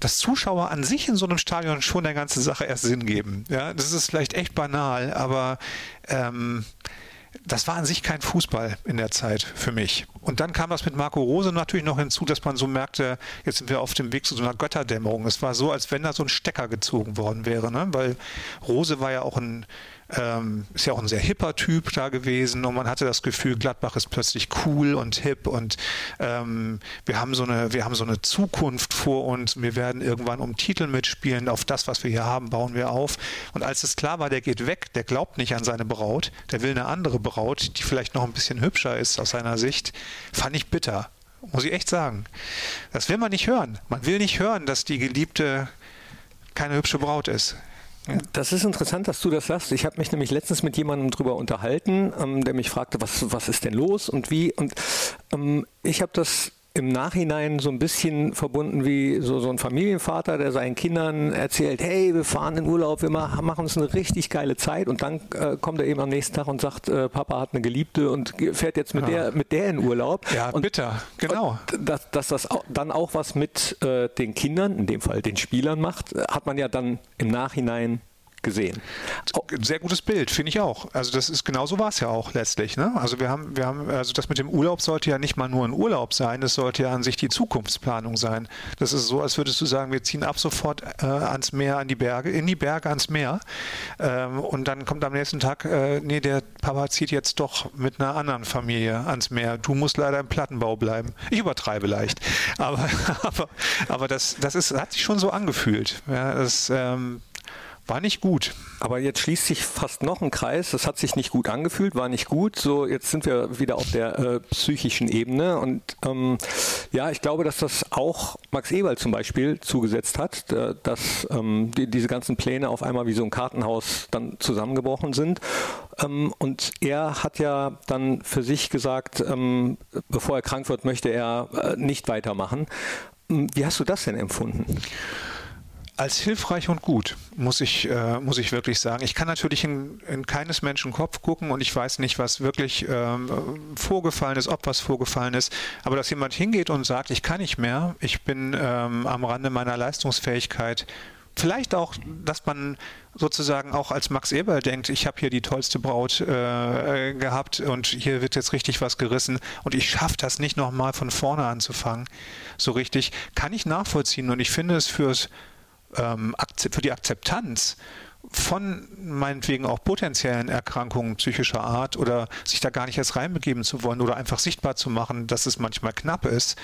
dass Zuschauer an sich in so einem Stadion schon der ganzen Sache erst Sinn geben. Ja, das ist vielleicht echt banal, aber ähm, das war an sich kein Fußball in der Zeit für mich. Und dann kam das mit Marco Rose natürlich noch hinzu, dass man so merkte, jetzt sind wir auf dem Weg zu so einer Götterdämmerung. Es war so, als wenn da so ein Stecker gezogen worden wäre, ne? weil Rose war ja auch ein ähm, ist ja auch ein sehr hipper Typ da gewesen und man hatte das Gefühl, Gladbach ist plötzlich cool und hip und ähm, wir haben so eine, wir haben so eine Zukunft vor uns. Wir werden irgendwann um Titel mitspielen. Auf das, was wir hier haben, bauen wir auf. Und als es klar war, der geht weg, der glaubt nicht an seine Braut, der will eine andere Braut, die vielleicht noch ein bisschen hübscher ist aus seiner Sicht, fand ich bitter. Muss ich echt sagen. Das will man nicht hören. Man will nicht hören, dass die Geliebte keine hübsche Braut ist. Das ist interessant, dass du das sagst. Ich habe mich nämlich letztens mit jemandem darüber unterhalten, ähm, der mich fragte, was, was ist denn los und wie. Und ähm, ich habe das im Nachhinein so ein bisschen verbunden wie so, so ein Familienvater, der seinen Kindern erzählt, hey, wir fahren in Urlaub, wir machen uns eine richtig geile Zeit und dann äh, kommt er eben am nächsten Tag und sagt, äh, Papa hat eine Geliebte und fährt jetzt mit, ja. der, mit der in Urlaub. Ja, und, bitter, genau. dass, dass das auch, dann auch was mit äh, den Kindern, in dem Fall den Spielern macht, hat man ja dann im Nachhinein gesehen. Sehr gutes Bild, finde ich auch. Also das ist genau so war es ja auch letztlich. Ne? Also wir haben, wir haben, also das mit dem Urlaub sollte ja nicht mal nur ein Urlaub sein, das sollte ja an sich die Zukunftsplanung sein. Das ist so, als würdest du sagen, wir ziehen ab sofort äh, ans Meer, an die Berge, in die Berge ans Meer. Ähm, und dann kommt am nächsten Tag, äh, nee, der Papa zieht jetzt doch mit einer anderen Familie ans Meer. Du musst leider im Plattenbau bleiben. Ich übertreibe leicht. Aber, aber, aber das, das ist, hat sich schon so angefühlt. Ja, das, ähm, war nicht gut. Aber jetzt schließt sich fast noch ein Kreis. Das hat sich nicht gut angefühlt, war nicht gut. So, jetzt sind wir wieder auf der äh, psychischen Ebene. Und ähm, ja, ich glaube, dass das auch Max Eberl zum Beispiel zugesetzt hat, äh, dass ähm, die, diese ganzen Pläne auf einmal wie so ein Kartenhaus dann zusammengebrochen sind. Ähm, und er hat ja dann für sich gesagt, ähm, bevor er krank wird, möchte er äh, nicht weitermachen. Hm, wie hast du das denn empfunden? Als hilfreich und gut, muss ich, äh, muss ich wirklich sagen. Ich kann natürlich in, in, keines Menschen Kopf gucken und ich weiß nicht, was wirklich ähm, vorgefallen ist, ob was vorgefallen ist. Aber dass jemand hingeht und sagt, ich kann nicht mehr, ich bin ähm, am Rande meiner Leistungsfähigkeit, vielleicht auch, dass man sozusagen auch als Max Eberl denkt, ich habe hier die tollste Braut äh, gehabt und hier wird jetzt richtig was gerissen und ich schaffe das nicht nochmal von vorne anzufangen, so richtig, kann ich nachvollziehen und ich finde es fürs ähm, für die Akzeptanz von meinetwegen auch potenziellen Erkrankungen psychischer Art oder sich da gar nicht erst reinbegeben zu wollen oder einfach sichtbar zu machen, dass es manchmal knapp ist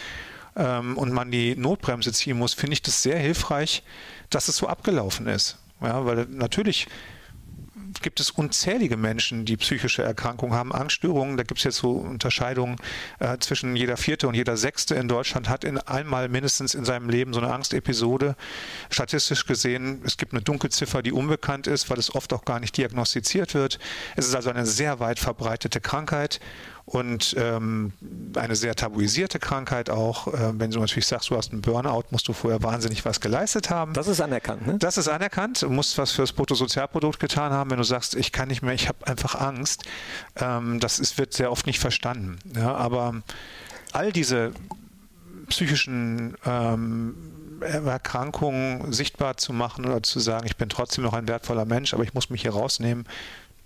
ähm, und man die Notbremse ziehen muss, finde ich das sehr hilfreich, dass es so abgelaufen ist. Ja, weil natürlich gibt es unzählige Menschen, die psychische Erkrankungen haben, Angststörungen. Da gibt es jetzt so Unterscheidungen äh, zwischen jeder vierte und jeder sechste in Deutschland hat in einmal mindestens in seinem Leben so eine Angstepisode. Statistisch gesehen, es gibt eine Dunkelziffer, die unbekannt ist, weil es oft auch gar nicht diagnostiziert wird. Es ist also eine sehr weit verbreitete Krankheit und ähm, eine sehr tabuisierte Krankheit auch. Äh, wenn du natürlich sagst, du hast einen Burnout, musst du vorher wahnsinnig was geleistet haben. Das ist anerkannt, ne? Das ist anerkannt. Du musst was fürs Bruttosozialprodukt getan haben, wenn du sagst, ich kann nicht mehr, ich habe einfach Angst. Ähm, das ist, wird sehr oft nicht verstanden. Ja, aber all diese psychischen ähm, Erkrankungen sichtbar zu machen oder zu sagen, ich bin trotzdem noch ein wertvoller Mensch, aber ich muss mich hier rausnehmen,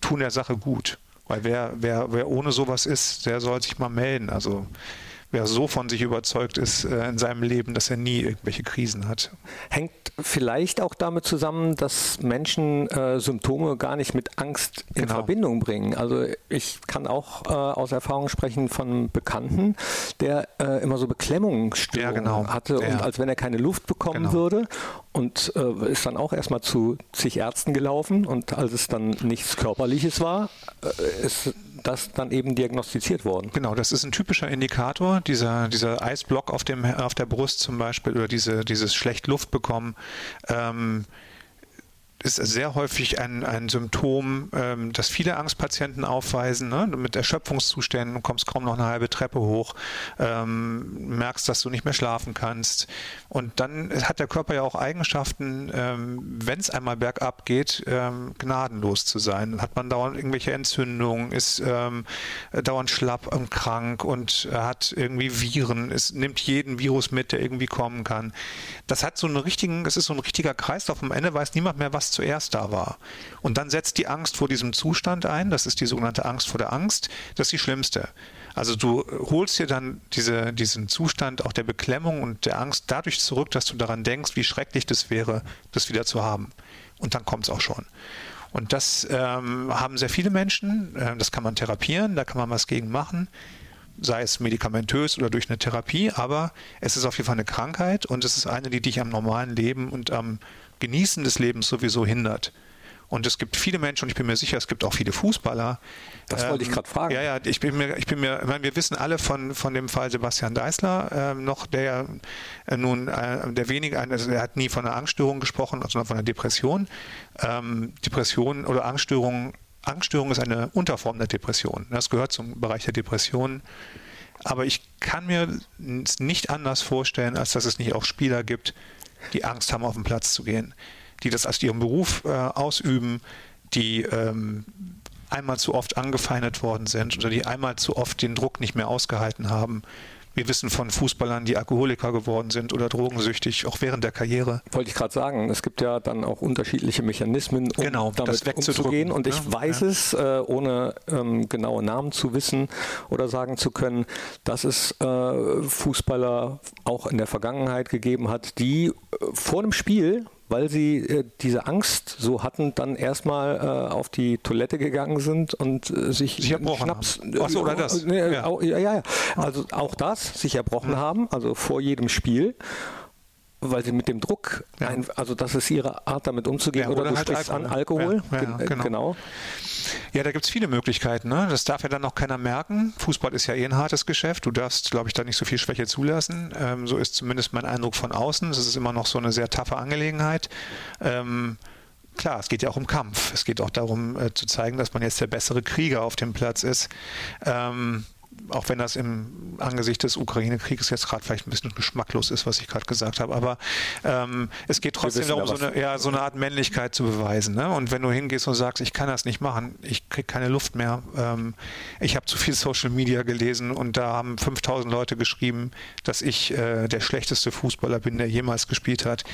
tun der Sache gut. Weil wer, wer, wer ohne sowas ist, der soll sich mal melden. Also wer so von sich überzeugt ist äh, in seinem Leben, dass er nie irgendwelche Krisen hat. Hängt vielleicht auch damit zusammen, dass Menschen äh, Symptome gar nicht mit Angst in genau. Verbindung bringen. Also ich kann auch äh, aus Erfahrung sprechen von Bekannten, der äh, immer so Beklemmungsstörungen ja, genau. hatte ja. und als wenn er keine Luft bekommen genau. würde und äh, ist dann auch erstmal zu zig Ärzten gelaufen und als es dann nichts Körperliches war, äh, ist das dann eben diagnostiziert worden. Genau, das ist ein typischer Indikator, dieser, dieser Eisblock auf, dem, auf der Brust zum Beispiel oder diese, dieses schlecht Luft bekommen. Ähm, ist sehr häufig ein, ein Symptom, ähm, das viele Angstpatienten aufweisen. Ne? Mit Erschöpfungszuständen, kommst kaum noch eine halbe Treppe hoch, ähm, merkst, dass du nicht mehr schlafen kannst. Und dann hat der Körper ja auch Eigenschaften, ähm, wenn es einmal bergab geht, ähm, gnadenlos zu sein. Hat man dauernd irgendwelche Entzündungen, ist ähm, dauernd schlapp und krank und hat irgendwie Viren. Es nimmt jeden Virus mit, der irgendwie kommen kann. Das hat so einen richtigen, es ist so ein richtiger Kreislauf. Am Ende weiß niemand mehr, was zuerst da war. Und dann setzt die Angst vor diesem Zustand ein, das ist die sogenannte Angst vor der Angst, das ist die schlimmste. Also du holst dir dann diese, diesen Zustand auch der Beklemmung und der Angst dadurch zurück, dass du daran denkst, wie schrecklich das wäre, das wieder zu haben. Und dann kommt es auch schon. Und das ähm, haben sehr viele Menschen, äh, das kann man therapieren, da kann man was gegen machen sei es medikamentös oder durch eine Therapie, aber es ist auf jeden Fall eine Krankheit und es ist eine, die dich am normalen Leben und am Genießen des Lebens sowieso hindert. Und es gibt viele Menschen, und ich bin mir sicher, es gibt auch viele Fußballer. Das wollte ich ähm, gerade fragen. Ja, ja, ich bin mir, ich bin mir, ich meine, wir wissen alle von, von dem Fall Sebastian Deißler äh, noch, der ja äh, nun, äh, der wenige, also er hat nie von einer Angststörung gesprochen, sondern von einer Depression. Ähm, Depression oder Angststörung, Angststörung ist eine Unterform der Depression. Das gehört zum Bereich der Depression. Aber ich kann mir es nicht anders vorstellen, als dass es nicht auch Spieler gibt, die Angst haben, auf den Platz zu gehen, die das als ihren Beruf äh, ausüben, die ähm, einmal zu oft angefeindet worden sind oder die einmal zu oft den Druck nicht mehr ausgehalten haben. Wir wissen von Fußballern, die Alkoholiker geworden sind oder drogensüchtig, auch während der Karriere. Wollte ich gerade sagen, es gibt ja dann auch unterschiedliche Mechanismen, um genau, damit umzugehen. Und ich ja, weiß ja. es, äh, ohne ähm, genaue Namen zu wissen oder sagen zu können, dass es äh, Fußballer auch in der Vergangenheit gegeben hat, die äh, vor dem Spiel weil sie äh, diese Angst so hatten, dann erstmal äh, auf die Toilette gegangen sind und äh, sich, sich erbrochen Schnaps. Haben. Achso, oder das? Äh, ja. ja. ja, ja, Also auch das, sich erbrochen mhm. haben, also vor jedem Spiel weil sie mit dem Druck, ja. ein, also das ist ihre Art damit umzugehen, ja, oder, oder, du halt Alkohol. an Alkohol. Ja, ja genau. genau. Ja, da gibt es viele Möglichkeiten. Ne? Das darf ja dann noch keiner merken. Fußball ist ja eh ein hartes Geschäft. Du darfst, glaube ich, da nicht so viel Schwäche zulassen. Ähm, so ist zumindest mein Eindruck von außen. Es ist immer noch so eine sehr taffe Angelegenheit. Ähm, klar, es geht ja auch um Kampf. Es geht auch darum äh, zu zeigen, dass man jetzt der bessere Krieger auf dem Platz ist. Ähm, auch wenn das im Angesicht des Ukraine-Krieges jetzt gerade vielleicht ein bisschen geschmacklos ist, was ich gerade gesagt habe, aber ähm, es geht trotzdem darum, so eine, ja, so eine Art Männlichkeit zu beweisen. Ne? Und wenn du hingehst und sagst, ich kann das nicht machen, ich kriege keine Luft mehr, ähm, ich habe zu viel Social Media gelesen und da haben 5000 Leute geschrieben, dass ich äh, der schlechteste Fußballer bin, der jemals gespielt hat.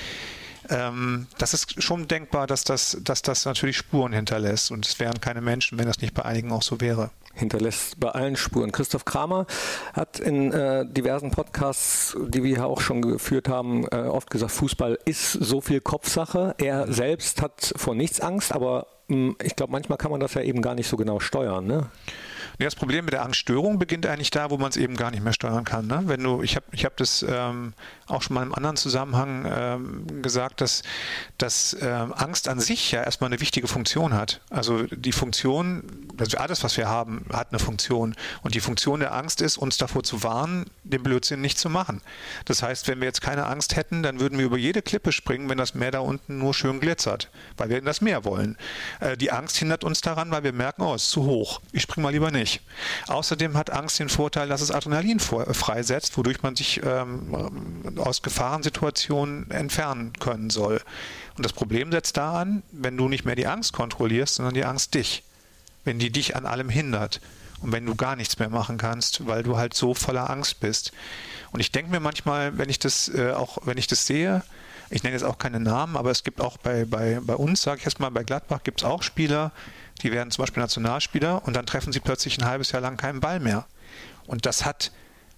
Ähm, das ist schon denkbar, dass das, dass das natürlich Spuren hinterlässt und es wären keine Menschen, wenn das nicht bei einigen auch so wäre hinterlässt bei allen Spuren. Christoph Kramer hat in äh, diversen Podcasts, die wir hier auch schon geführt haben, äh, oft gesagt, Fußball ist so viel Kopfsache. Er selbst hat vor nichts Angst, aber mh, hm, ich glaube, manchmal kann man das ja eben gar nicht so genau steuern. Ne? Das Problem mit der Angststörung beginnt eigentlich da, wo man es eben gar nicht mehr steuern kann. Ne? Wenn du, ich habe ich hab das ähm, auch schon mal im anderen Zusammenhang ähm, gesagt, dass, dass ähm, Angst an sich ja erstmal eine wichtige Funktion hat. Also die Funktion, also alles, was wir haben, hat eine Funktion. Und die Funktion der Angst ist, uns davor zu warnen, den Blödsinn nicht zu machen. Das heißt, wenn wir jetzt keine Angst hätten, dann würden wir über jede Klippe springen, wenn das Meer da unten nur schön glitzert, weil wir in das Meer wollen. Äh, die Angst hindert uns daran, weil wir merken, oh, es ist zu hoch. Ich springe mal lieber nicht nicht. Außerdem hat Angst den Vorteil, dass es Adrenalin freisetzt, wodurch man sich ähm, aus Gefahrensituationen entfernen können soll. Und das Problem setzt da an, wenn du nicht mehr die Angst kontrollierst, sondern die Angst dich. Wenn die dich an allem hindert und wenn du gar nichts mehr machen kannst, weil du halt so voller Angst bist. Und ich denke mir manchmal, wenn ich das äh, auch, wenn ich das sehe, ich nenne jetzt auch keine Namen, aber es gibt auch bei, bei, bei uns, sage ich jetzt mal, bei Gladbach gibt es auch Spieler, die werden zum Beispiel Nationalspieler und dann treffen sie plötzlich ein halbes Jahr lang keinen Ball mehr. Und das hat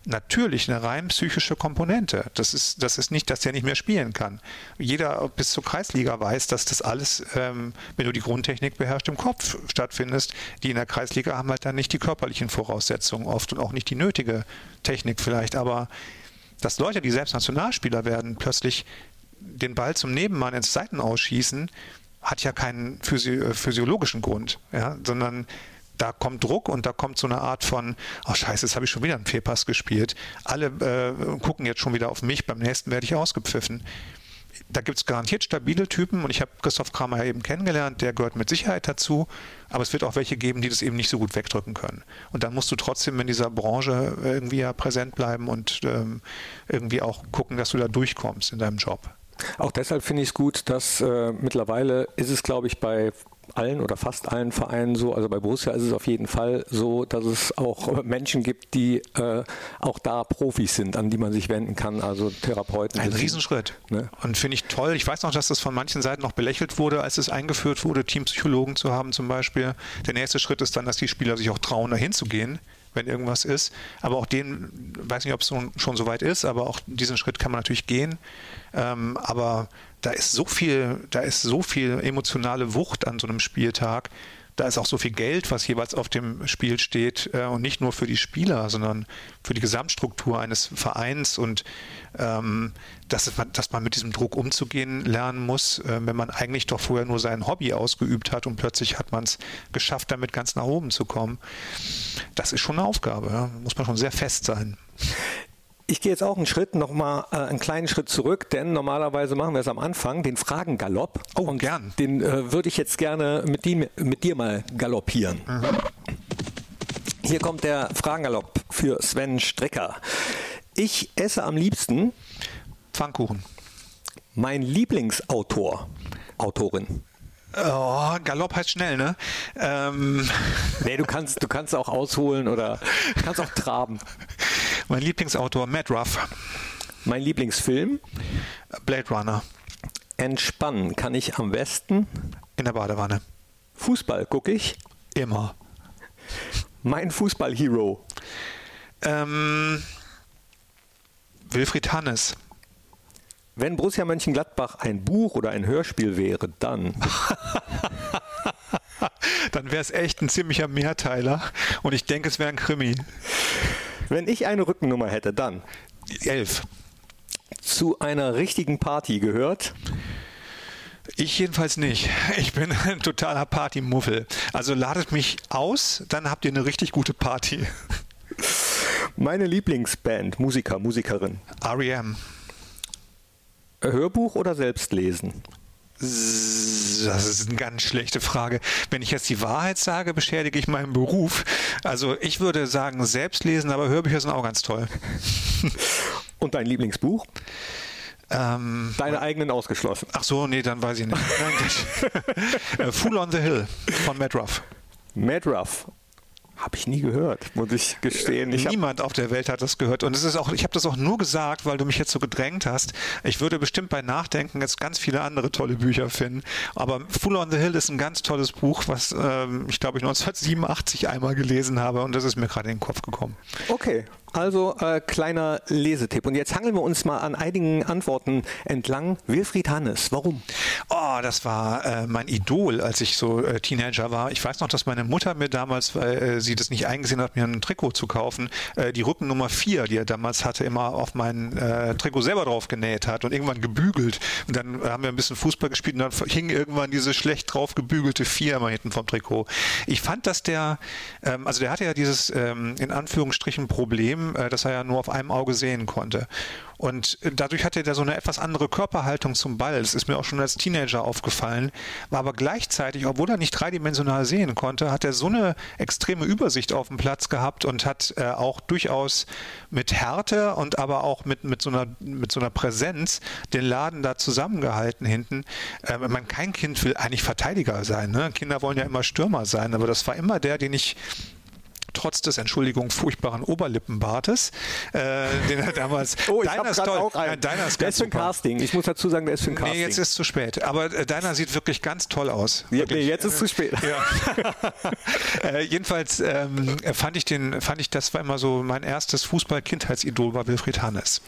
natürlich eine rein psychische Komponente. Das ist, das ist nicht, dass der nicht mehr spielen kann. Jeder bis zur Kreisliga weiß, dass das alles, ähm, wenn du die Grundtechnik beherrschst, im Kopf stattfindest. Die in der Kreisliga haben halt dann nicht die körperlichen Voraussetzungen oft und auch nicht die nötige Technik vielleicht. Aber dass Leute, die selbst Nationalspieler werden, plötzlich den Ball zum Nebenmann ins Seiten ausschießen, hat ja keinen Physi äh, physiologischen Grund, ja, sondern da kommt Druck und da kommt so eine Art von, oh scheiße, jetzt habe ich schon wieder einen Fehlpass gespielt. Alle äh, gucken jetzt schon wieder auf mich, beim nächsten werde ich ausgepfiffen. Da gibt es garantiert stabile Typen und ich habe Christoph Kramer eben kennengelernt, der gehört mit Sicherheit dazu, aber es wird auch welche geben, die das eben nicht so gut wegdrücken können. Und dann musst du trotzdem in dieser Branche irgendwie ja präsent bleiben und ähm, irgendwie auch gucken, dass du da durchkommst in deinem Job. Auch deshalb finde ich es gut, dass äh, mittlerweile ist es, glaube ich, bei allen oder fast allen Vereinen so, also bei Borussia ist es auf jeden Fall so, dass es auch Menschen gibt, die äh, auch da Profis sind, an die man sich wenden kann, also Therapeuten. Ein Riesenschritt. Ne? Und finde ich toll. Ich weiß noch, dass das von manchen Seiten noch belächelt wurde, als es eingeführt wurde, Teampsychologen zu haben zum Beispiel. Der nächste Schritt ist dann, dass die Spieler sich auch trauen, dahin zu gehen wenn irgendwas ist. Aber auch den, weiß nicht, ob es schon so weit ist, aber auch diesen Schritt kann man natürlich gehen. Ähm, aber da ist so viel, da ist so viel emotionale Wucht an so einem Spieltag. Da ist auch so viel Geld, was jeweils auf dem Spiel steht äh, und nicht nur für die Spieler, sondern für die Gesamtstruktur eines Vereins und ähm, dass, dass man mit diesem Druck umzugehen lernen muss, äh, wenn man eigentlich doch vorher nur sein Hobby ausgeübt hat und plötzlich hat man es geschafft, damit ganz nach oben zu kommen. Das ist schon eine Aufgabe, ja. muss man schon sehr fest sein. Ich gehe jetzt auch einen Schritt, nochmal äh, einen kleinen Schritt zurück, denn normalerweise machen wir es am Anfang, den Fragengalopp. Oh, und gern. Den äh, würde ich jetzt gerne mit, die, mit dir mal galoppieren. Mhm. Hier kommt der Fragengalopp für Sven Strecker. Ich esse am liebsten Pfannkuchen. Mein Lieblingsautor, Autorin. Oh, Galopp heißt schnell, ne? Ähm. Nee, du kannst, du kannst auch ausholen oder kannst auch traben. Mein Lieblingsautor Matt Ruff. Mein Lieblingsfilm? Blade Runner. Entspannen kann ich am besten? In der Badewanne. Fußball gucke ich? Immer. Mein Fußballhero? Ähm, Wilfried Hannes. Wenn Borussia Mönchengladbach ein Buch oder ein Hörspiel wäre, dann. dann wäre es echt ein ziemlicher Mehrteiler und ich denke, es wäre ein Krimi. Wenn ich eine Rückennummer hätte, dann. Elf. Zu einer richtigen Party gehört? Ich jedenfalls nicht. Ich bin ein totaler Partymuffel. Also ladet mich aus, dann habt ihr eine richtig gute Party. Meine Lieblingsband, Musiker, Musikerin. REM. Hörbuch oder selbst lesen? Das ist eine ganz schlechte Frage. Wenn ich jetzt die Wahrheit sage, beschädige ich meinen Beruf. Also ich würde sagen, selbst lesen, aber Hörbücher sind auch ganz toll. Und dein Lieblingsbuch? Ähm, Deine eigenen ausgeschlossen. Ach so, nee, dann weiß ich nicht. Nein, Fool on the Hill von Matt Ruff. Matt Ruff. Habe ich nie gehört, muss ich gestehen. Ich Niemand auf der Welt hat das gehört. Und es ist auch, ich habe das auch nur gesagt, weil du mich jetzt so gedrängt hast. Ich würde bestimmt bei Nachdenken jetzt ganz viele andere tolle Bücher finden. Aber Full on the Hill ist ein ganz tolles Buch, was ähm, ich glaube ich 1987 einmal gelesen habe und das ist mir gerade in den Kopf gekommen. Okay, also äh, kleiner Lesetipp. Und jetzt hangeln wir uns mal an einigen Antworten entlang. Wilfried Hannes, warum? Oh, das war äh, mein Idol, als ich so äh, Teenager war. Ich weiß noch, dass meine Mutter mir damals, weil äh, sie das nicht eingesehen hat, mir ein Trikot zu kaufen, äh, die Rückennummer 4, die er damals hatte, immer auf mein äh, Trikot selber drauf genäht hat und irgendwann gebügelt. Und dann haben wir ein bisschen Fußball gespielt und dann hing irgendwann diese schlecht drauf gebügelte 4 immer hinten vom Trikot. Ich fand, dass der, ähm, also der hatte ja dieses ähm, in Anführungsstrichen Problem, äh, dass er ja nur auf einem Auge sehen konnte. Und dadurch hatte er so eine etwas andere Körperhaltung zum Ball. Das ist mir auch schon als Teenager aufgefallen. War aber gleichzeitig, obwohl er nicht dreidimensional sehen konnte, hat er so eine extreme Übersicht auf dem Platz gehabt und hat äh, auch durchaus mit Härte und aber auch mit, mit, so, einer, mit so einer Präsenz den Laden da zusammengehalten hinten. Äh, man, kein Kind will eigentlich Verteidiger sein. Ne? Kinder wollen ja immer Stürmer sein, aber das war immer der, den ich trotz des, Entschuldigung, furchtbaren Oberlippenbartes, äh, den er damals. oh, ich deiner ist toll. Auch einen. Ja, deiner ist der ist für ein Casting. Ich muss dazu sagen, der ist für ein Casting. Nee, jetzt ist es zu spät. Aber äh, deiner sieht wirklich ganz toll aus. Ja, nee, jetzt ist es zu spät. Ja. äh, jedenfalls ähm, fand ich den, fand ich, das war immer so mein erstes Fußball-Kindheitsidol war Wilfried Hannes.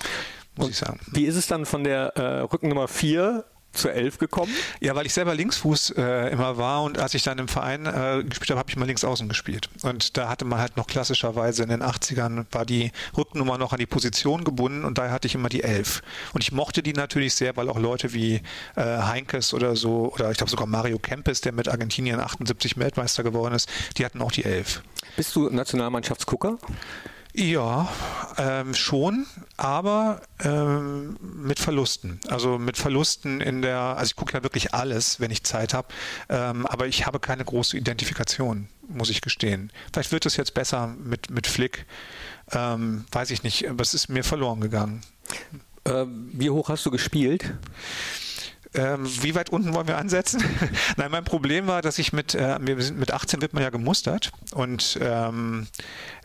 Muss Und ich sagen. Wie ist es dann von der äh, Rückennummer 4 zur Elf gekommen? Ja, weil ich selber Linksfuß äh, immer war und als ich dann im Verein äh, gespielt habe, habe ich mal links außen gespielt. Und da hatte man halt noch klassischerweise in den 80ern war die Rückennummer noch an die Position gebunden und daher hatte ich immer die Elf. Und ich mochte die natürlich sehr, weil auch Leute wie äh, Heinkes oder so, oder ich glaube sogar Mario Kempes, der mit Argentinien 78 Weltmeister geworden ist, die hatten auch die Elf. Bist du Nationalmannschaftsgucker? Ja, ähm, schon, aber ähm, mit Verlusten. Also mit Verlusten in der, also ich gucke ja wirklich alles, wenn ich Zeit habe, ähm, aber ich habe keine große Identifikation, muss ich gestehen. Vielleicht wird es jetzt besser mit, mit Flick, ähm, weiß ich nicht, aber es ist mir verloren gegangen. Äh, wie hoch hast du gespielt? Ähm, wie weit unten wollen wir ansetzen? Nein, mein Problem war, dass ich mit, äh, mit 18 wird man ja gemustert und ähm,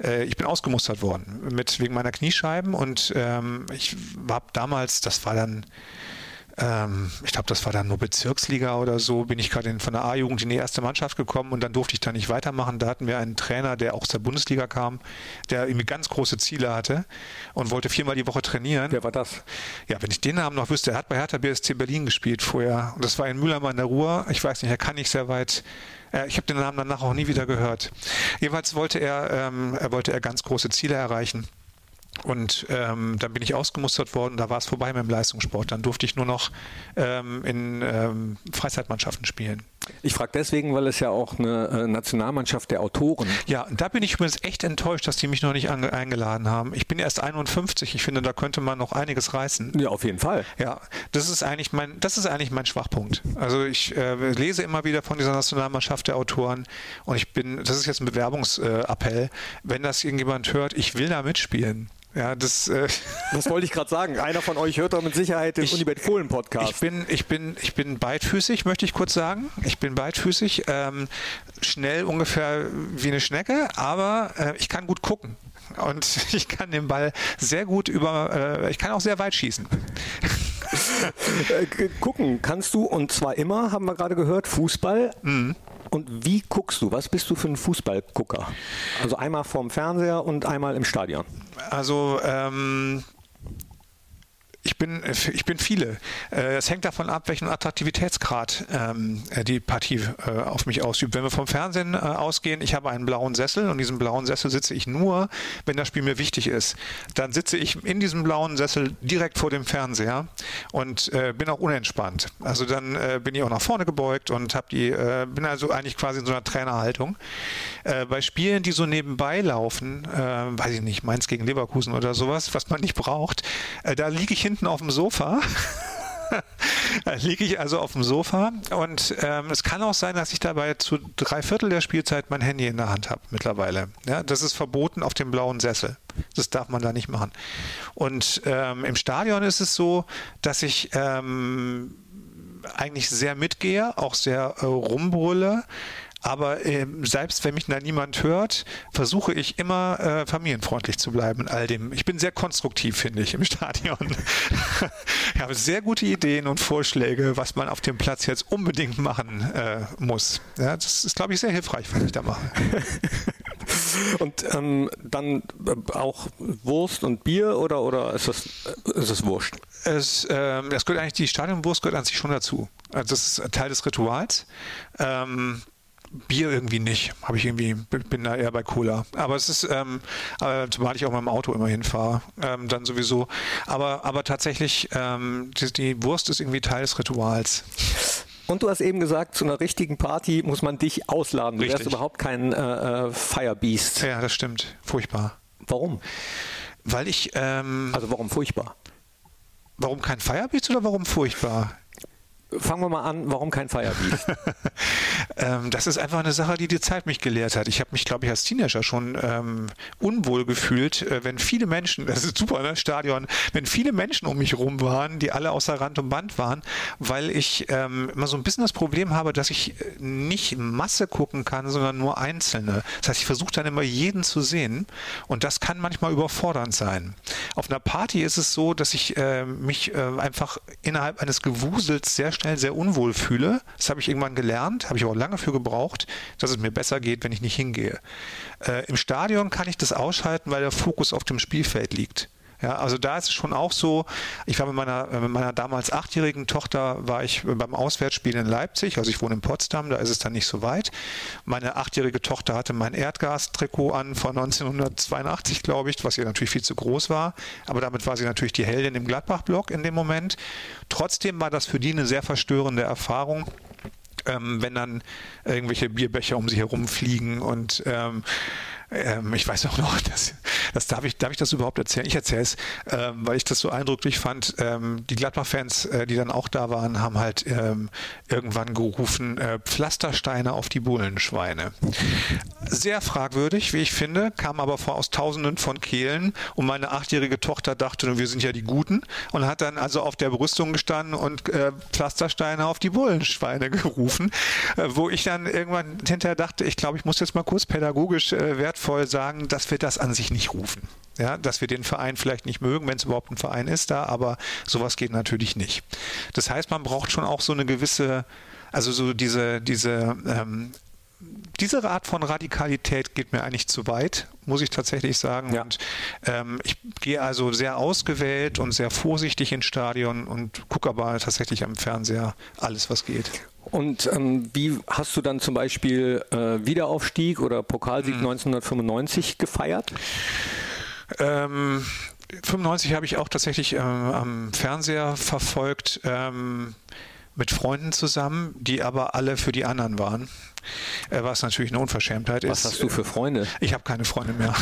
äh, ich bin ausgemustert worden mit, wegen meiner Kniescheiben und ähm, ich war damals, das war dann ähm, ich glaube, das war dann nur Bezirksliga oder so, bin ich gerade von der A-Jugend in die erste Mannschaft gekommen und dann durfte ich da nicht weitermachen. Da hatten wir einen Trainer, der auch aus der Bundesliga kam, der irgendwie ganz große Ziele hatte und wollte viermal die Woche trainieren. Wer war das? Ja, wenn ich den Namen noch wüsste, er hat bei Hertha BSC Berlin gespielt vorher und das war in Mülheim an der Ruhr. Ich weiß nicht, er kann nicht sehr weit äh, ich habe den Namen danach auch nie wieder gehört. Jedenfalls wollte er, ähm, er wollte er ganz große Ziele erreichen. Und ähm, dann bin ich ausgemustert worden, da war es vorbei mit dem Leistungssport. Dann durfte ich nur noch ähm, in ähm, Freizeitmannschaften spielen. Ich frage deswegen, weil es ja auch eine äh, Nationalmannschaft der Autoren. Ja, da bin ich übrigens echt enttäuscht, dass die mich noch nicht eingeladen haben. Ich bin erst 51. Ich finde, da könnte man noch einiges reißen. Ja, auf jeden Fall. Ja, das ist eigentlich mein, das ist eigentlich mein Schwachpunkt. Also ich äh, lese immer wieder von dieser Nationalmannschaft der Autoren und ich bin, das ist jetzt ein Bewerbungsappell. Wenn das irgendjemand hört, ich will da mitspielen. Ja, das, äh das wollte ich gerade sagen. Einer von euch hört doch mit Sicherheit den Unibet Fohlen Podcast. Ich bin, ich bin, ich bin beidfüßig, möchte ich kurz sagen. Ich bin beidfüßig, ähm, schnell ungefähr wie eine Schnecke, aber äh, ich kann gut gucken. Und ich kann den Ball sehr gut über, äh, ich kann auch sehr weit schießen. Äh, gucken kannst du und zwar immer, haben wir gerade gehört, Fußball. Mhm. Und wie guckst du? Was bist du für ein Fußballgucker? Also einmal vorm Fernseher und einmal im Stadion. Also ähm, ich bin, ich bin viele. Äh, es hängt davon ab, welchen Attraktivitätsgrad ähm, die Partie äh, auf mich ausübt. Wenn wir vom Fernsehen äh, ausgehen, ich habe einen blauen Sessel und in diesem blauen Sessel sitze ich nur, wenn das Spiel mir wichtig ist. Dann sitze ich in diesem blauen Sessel direkt vor dem Fernseher und bin auch unentspannt. Also dann bin ich auch nach vorne gebeugt und habe die, bin also eigentlich quasi in so einer Trainerhaltung. bei Spielen, die so nebenbei laufen, weiß ich nicht, Mainz gegen Leverkusen oder sowas, was man nicht braucht, da liege ich hin hinten auf dem Sofa. da liege ich also auf dem Sofa und ähm, es kann auch sein, dass ich dabei zu drei Viertel der Spielzeit mein Handy in der Hand habe mittlerweile. Ja, das ist verboten auf dem blauen Sessel. Das darf man da nicht machen. Und ähm, im Stadion ist es so, dass ich ähm, eigentlich sehr mitgehe, auch sehr äh, rumbrülle. Aber äh, selbst wenn mich da niemand hört, versuche ich immer äh, familienfreundlich zu bleiben in all dem. Ich bin sehr konstruktiv, finde ich, im Stadion. ich habe sehr gute Ideen und Vorschläge, was man auf dem Platz jetzt unbedingt machen äh, muss. Ja, das ist, glaube ich, sehr hilfreich, was ich da mache. Und ähm, dann äh, auch Wurst und Bier oder, oder ist, das, ist das Wurscht? Es, ähm, das gehört eigentlich, die Stadionwurst gehört an sich schon dazu. Also das ist Teil des Rituals. Ähm, Bier irgendwie nicht. Habe ich irgendwie, bin da eher bei Cola. Aber es ist, ähm, äh, zumal ich auch mit dem Auto immer hinfahre, ähm, dann sowieso. Aber, aber tatsächlich, ähm, die, die Wurst ist irgendwie Teil des Rituals. Und du hast eben gesagt, zu einer richtigen Party muss man dich ausladen. Du Richtig. wärst überhaupt kein äh, äh, Firebeast. Ja, das stimmt. Furchtbar. Warum? Weil ich. Ähm, also warum furchtbar? Warum kein Firebeast oder warum furchtbar? Fangen wir mal an, warum kein Firebeast? ähm, das ist einfach eine Sache, die die Zeit mich gelehrt hat. Ich habe mich, glaube ich, als Teenager schon ähm, unwohl gefühlt, äh, wenn viele Menschen, das ist super, ne, Stadion, wenn viele Menschen um mich rum waren, die alle außer Rand und Band waren, weil ich ähm, immer so ein bisschen das Problem habe, dass ich äh, nicht Masse gucken kann, sondern nur Einzelne. Das heißt, ich versuche dann immer jeden zu sehen und das kann manchmal überfordernd sein. Auf einer Party ist es so, dass ich äh, mich äh, einfach innerhalb eines Gewusels sehr schnell sehr unwohl fühle. Das habe ich irgendwann gelernt, habe ich auch lange für gebraucht, dass es mir besser geht, wenn ich nicht hingehe. Äh, Im Stadion kann ich das ausschalten, weil der Fokus auf dem Spielfeld liegt. Ja, also da ist es schon auch so, ich war mit meiner, mit meiner damals achtjährigen Tochter, war ich beim Auswärtsspiel in Leipzig, also ich wohne in Potsdam, da ist es dann nicht so weit. Meine achtjährige Tochter hatte mein Erdgastrikot an von 1982, glaube ich, was ihr natürlich viel zu groß war, aber damit war sie natürlich die Heldin im Gladbach-Block in dem Moment. Trotzdem war das für die eine sehr verstörende Erfahrung ähm, wenn dann irgendwelche Bierbecher um sie herum fliegen und ähm, ähm, ich weiß auch noch, dass, das darf ich, darf ich das überhaupt erzählen? Ich erzähle es, ähm, weil ich das so eindrücklich fand. Ähm, die Gladbach-Fans, äh, die dann auch da waren, haben halt ähm, irgendwann gerufen, äh, Pflastersteine auf die Bullenschweine. Sehr fragwürdig, wie ich finde, kam aber vor aus Tausenden von Kehlen und meine achtjährige Tochter dachte, wir sind ja die Guten und hat dann also auf der Brüstung gestanden und äh, Pflastersteine auf die Bullenschweine gerufen, äh, wo ich dann irgendwann hinterher dachte, ich glaube, ich muss jetzt mal kurz pädagogisch äh, wertvoll sagen, dass wir das an sich nicht rufen. Ja, dass wir den Verein vielleicht nicht mögen, wenn es überhaupt ein Verein ist da, aber sowas geht natürlich nicht. Das heißt, man braucht schon auch so eine gewisse, also so diese, diese, ähm, diese Art von Radikalität geht mir eigentlich zu weit, muss ich tatsächlich sagen. Ja. Und ähm, ich gehe also sehr ausgewählt und sehr vorsichtig ins Stadion und gucke aber tatsächlich am Fernseher alles, was geht. Und ähm, wie hast du dann zum Beispiel äh, Wiederaufstieg oder Pokalsieg hm. 1995 gefeiert? Ähm, 95 habe ich auch tatsächlich äh, am Fernseher verfolgt ähm, mit Freunden zusammen, die aber alle für die anderen waren. Äh, was natürlich eine Unverschämtheit was ist. Was hast du für Freunde? Ich habe keine Freunde mehr.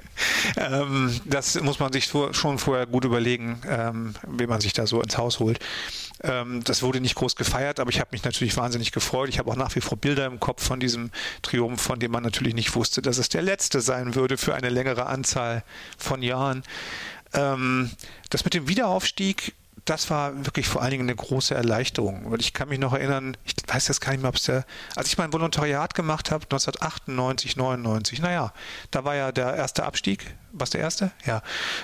ähm, das muss man sich schon vorher gut überlegen, ähm, wie man sich da so ins Haus holt. Ähm, das wurde nicht groß gefeiert, aber ich habe mich natürlich wahnsinnig gefreut. Ich habe auch nach wie vor Bilder im Kopf von diesem Triumph, von dem man natürlich nicht wusste, dass es der letzte sein würde für eine längere Anzahl von Jahren. Das mit dem Wiederaufstieg das war wirklich vor allen Dingen eine große Erleichterung. Weil ich kann mich noch erinnern, ich weiß jetzt gar nicht mehr, ob es der, als ich mein Volontariat gemacht habe, 1998, 99, naja, da war ja der erste Abstieg Was der erste? Ja.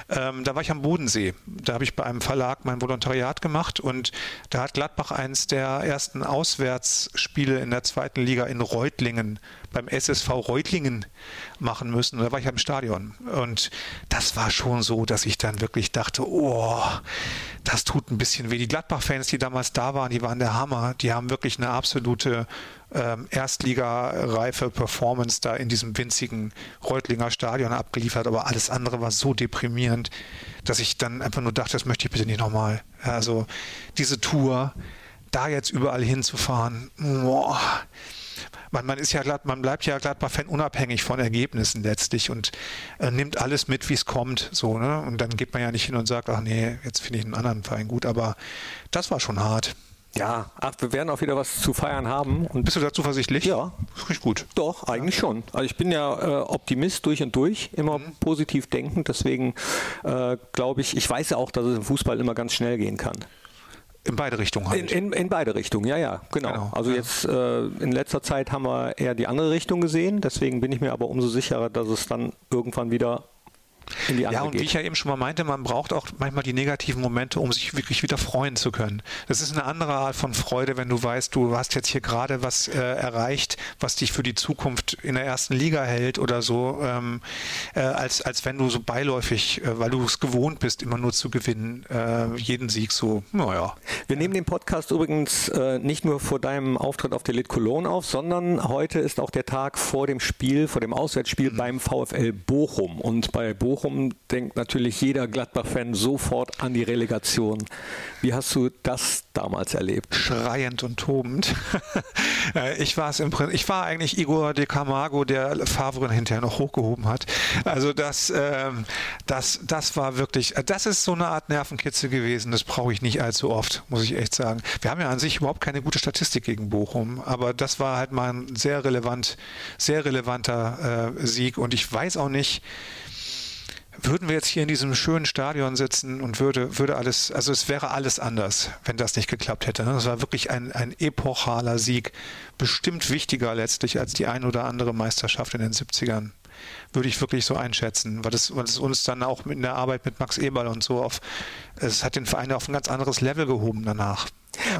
Ähm, da war ich am Bodensee. Da habe ich bei einem Verlag mein Volontariat gemacht und da hat Gladbach eins der ersten Auswärtsspiele in der zweiten Liga in Reutlingen beim SSV Reutlingen machen müssen. Und da war ich im Stadion. Und das war schon so, dass ich dann wirklich dachte, oh, das tut ein bisschen weh. Die Gladbach-Fans, die damals da waren, die waren der Hammer. Die haben wirklich eine absolute ähm, Erstligareife Performance da in diesem winzigen Reutlinger Stadion abgeliefert, aber alles andere war so deprimierend, dass ich dann einfach nur dachte, das möchte ich bitte nicht nochmal. Also diese Tour, da jetzt überall hinzufahren, boah, man, man ist ja glatt, man bleibt ja Gladbach-Fan unabhängig von Ergebnissen letztlich und äh, nimmt alles mit, wie es kommt. So, ne? Und dann geht man ja nicht hin und sagt, ach nee, jetzt finde ich einen anderen Verein gut, aber das war schon hart. Ja, ach, wir werden auch wieder was zu feiern haben. Und Bist du da zuversichtlich? Ja. Richtig gut. Doch, eigentlich ja. schon. Also ich bin ja äh, Optimist durch und durch, immer mhm. positiv denkend. Deswegen äh, glaube ich, ich weiß ja auch, dass es im Fußball immer ganz schnell gehen kann. In beide Richtungen halt. In, in, in, beide Richtungen, ja, ja, genau. genau also ja. jetzt äh, in letzter Zeit haben wir eher die andere Richtung gesehen. Deswegen bin ich mir aber umso sicherer, dass es dann irgendwann wieder Ja, und geht. wie ich ja eben schon mal meinte, man braucht auch manchmal die negativen Momente, um sich wirklich wieder freuen zu können. Das ist eine andere Art von Freude, wenn du weißt, du hast jetzt hier gerade was äh, erreicht, was dich für die Zukunft in der ersten Liga hält oder so, ähm, äh, als, als wenn du so beiläufig, äh, weil du es gewohnt bist, immer nur zu gewinnen, äh, jeden Sieg so, naja. Wir nehmen den Podcast übrigens äh, nicht nur vor deinem Auftritt auf der Lit Cologne auf, sondern heute ist auch der Tag vor dem Spiel, vor dem Auswärtsspiel mhm. beim VfL Bochum. Und bei Bochum Bochum denkt natürlich jeder Gladbach-Fan sofort an die Relegation. Wie hast du das damals erlebt? Schreiend und tobend. Äh, ich war es im Prinzip, ich war eigentlich Igor de Camargo, der Favre hinterher noch hochgehoben hat. Also das, ähm, das, das war wirklich, äh, das ist so eine Art Nervenkitzel gewesen. Das brauche ich nicht allzu oft, muss ich echt sagen. Wir haben ja an sich überhaupt keine gute Statistik gegen Bochum, aber das war halt mal ein sehr relevant, sehr relevanter äh, Sieg und ich weiß auch nicht, würden wir jetzt hier in diesem schönen Stadion sitzen und würde, würde alles, also es wäre alles anders, wenn das nicht geklappt hätte. Das ne? war wirklich ein, ein epochaler Sieg, bestimmt wichtiger letztlich als die ein oder andere Meisterschaft in den 70ern. Würde ich wirklich so einschätzen, weil es, weil es uns dann auch in der Arbeit mit Max Eberl und so auf, es hat den Verein auf ein ganz anderes Level gehoben danach.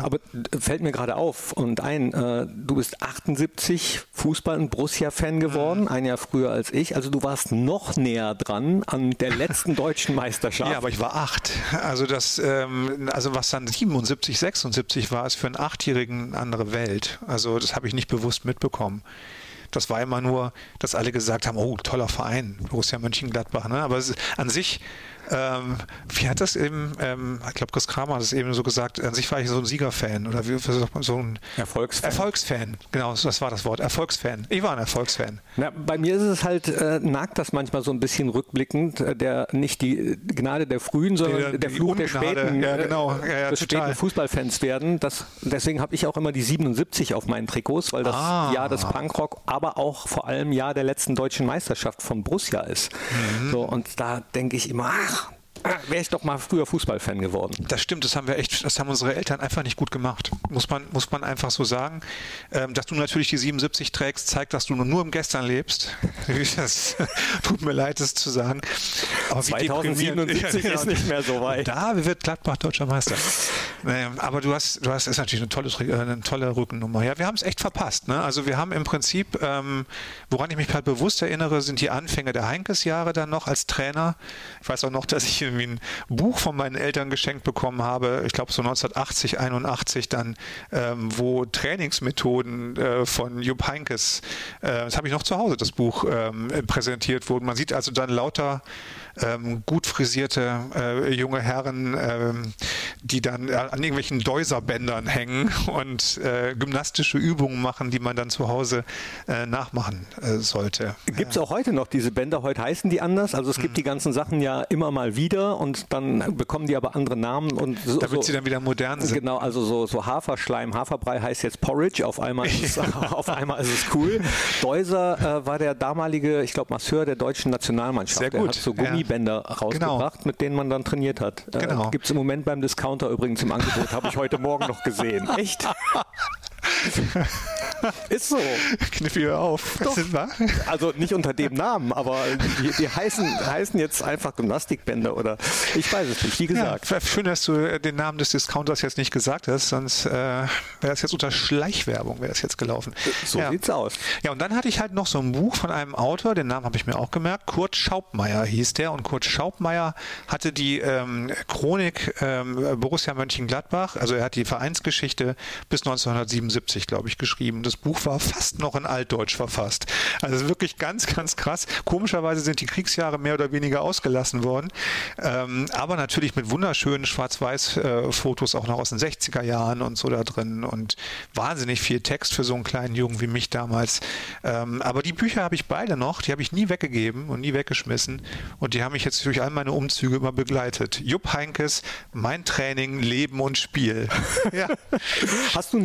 Aber fällt mir gerade auf und ein, äh, du bist 78 Fußball- und Borussia-Fan geworden, mhm. ein Jahr früher als ich. Also du warst noch näher dran an der letzten deutschen Meisterschaft. Ja, aber ich war acht. Also das, ähm, also was dann 77, 76 war, ist für einen Achtjährigen eine andere Welt. Also das habe ich nicht bewusst mitbekommen. Das war immer nur, dass alle gesagt haben, oh, toller Verein, Borussia Mönchengladbach. Ne? Aber ist, an sich ähm, wie hat das eben, ähm, ich glaube, Chris Kramer hat es eben so gesagt, an sich war ich so ein Siegerfan oder wie sagt man, so ein Erfolgsfan. Erfolgsfan, genau, das war das Wort, Erfolgsfan. Ich war ein Erfolgsfan. Na, bei mir ist es halt, äh, nagt das manchmal so ein bisschen rückblickend, äh, der nicht die Gnade der Frühen, sondern der, der Fluch der späten, ja, genau. ja, ja, des späten Fußballfans werden. Das, deswegen habe ich auch immer die 77 auf meinen Trikots, weil das ah. Jahr des Punkrock, aber auch vor allem Jahr der letzten deutschen Meisterschaft von Borussia ist. Mhm. So, und da denke ich immer, ach, wäre ich doch mal früher Fußballfan geworden. Das stimmt, das haben wir echt, das haben unsere Eltern einfach nicht gut gemacht. Muss man, muss man einfach so sagen. Ähm, dass du natürlich die 77 trägst, zeigt, dass du nur im Gestern lebst. Das tut mir leid, das zu sagen. Aber 2077 ja, ist nicht mehr so weit. Da wird Gladbach deutscher Meister. aber du hast, du hast, ist natürlich eine tolle, äh, eine tolle Rückennummer. Ja, wir haben es echt verpasst. Ne? Also wir haben im Prinzip, ähm, woran ich mich gerade bewusst erinnere, sind die Anfänge der Heinkes-Jahre dann noch als Trainer. Ich weiß auch noch, dass ich irgendwie ein Buch von meinen Eltern geschenkt bekommen habe, ich glaube so 1980, 81 dann, ähm, wo Trainingsmethoden äh, von Jupp Heinkes, äh, das habe ich noch zu Hause, das Buch ähm, präsentiert wurden. Man sieht also dann lauter ähm, gut frisierte äh, junge Herren, ähm, die dann äh, an irgendwelchen Deuserbändern hängen und äh, gymnastische Übungen machen, die man dann zu Hause äh, nachmachen äh, sollte. Gibt es auch heute noch diese Bänder? Heute heißen die anders. Also es gibt mhm. die ganzen Sachen ja immer mal wieder und dann bekommen die aber andere Namen und so, damit sie dann wieder modern sind. Genau, also so, so Haferschleim, Haferbrei heißt jetzt Porridge. Auf einmal ist, es, auf einmal ist es cool. Deuser äh, war der damalige, ich glaube, Masseur der deutschen Nationalmannschaft. Sehr gut. Der hat so Gummi Gummibänder rausgebracht, genau. mit denen man dann trainiert hat. Äh, genau. Äh, Gibt es im Moment beim Discounter übrigens im Angebot, habe ich heute Morgen noch gesehen. Echt? Ist so. Kniffi, hör auf. Doch. Also nicht unter dem Namen, aber die, die heißen, heißen jetzt einfach Gymnastikbänder oder ich weiß es nicht, wie gesagt. Ja, schön, dass du den Namen des Discounters jetzt nicht gesagt hast, sonst äh, wäre das jetzt unter Schleichwerbung wäre das jetzt gelaufen. So ja. sieht's aus. Ja, und dann hatte ich halt noch so ein Buch von einem Autor, den Namen habe ich mir auch gemerkt, Kurt Schaubmeier hieß der und Kurt Schaubmeier hatte die ähm, Chronik ähm, Borussia Mönchengladbach, also er hat die Vereinsgeschichte bis 1977, glaube ich, geschrieben. Das Buch war fast noch in Altdeutsch verfasst. Also wirklich ganz, ganz krass. Komischerweise sind die Kriegsjahre mehr oder weniger ausgelassen worden, ähm, aber natürlich mit wunderschönen Schwarz-Weiß-Fotos auch noch aus den 60er Jahren und so da drin und wahnsinnig viel Text für so einen kleinen Jungen wie mich damals. Ähm, aber die Bücher habe ich beide noch, die habe ich nie weggegeben und nie weggeschmissen und die haben mich jetzt durch all meine Umzüge immer begleitet. Jupp Heinkes, mein Training, Leben und Spiel. ja. Hast du ein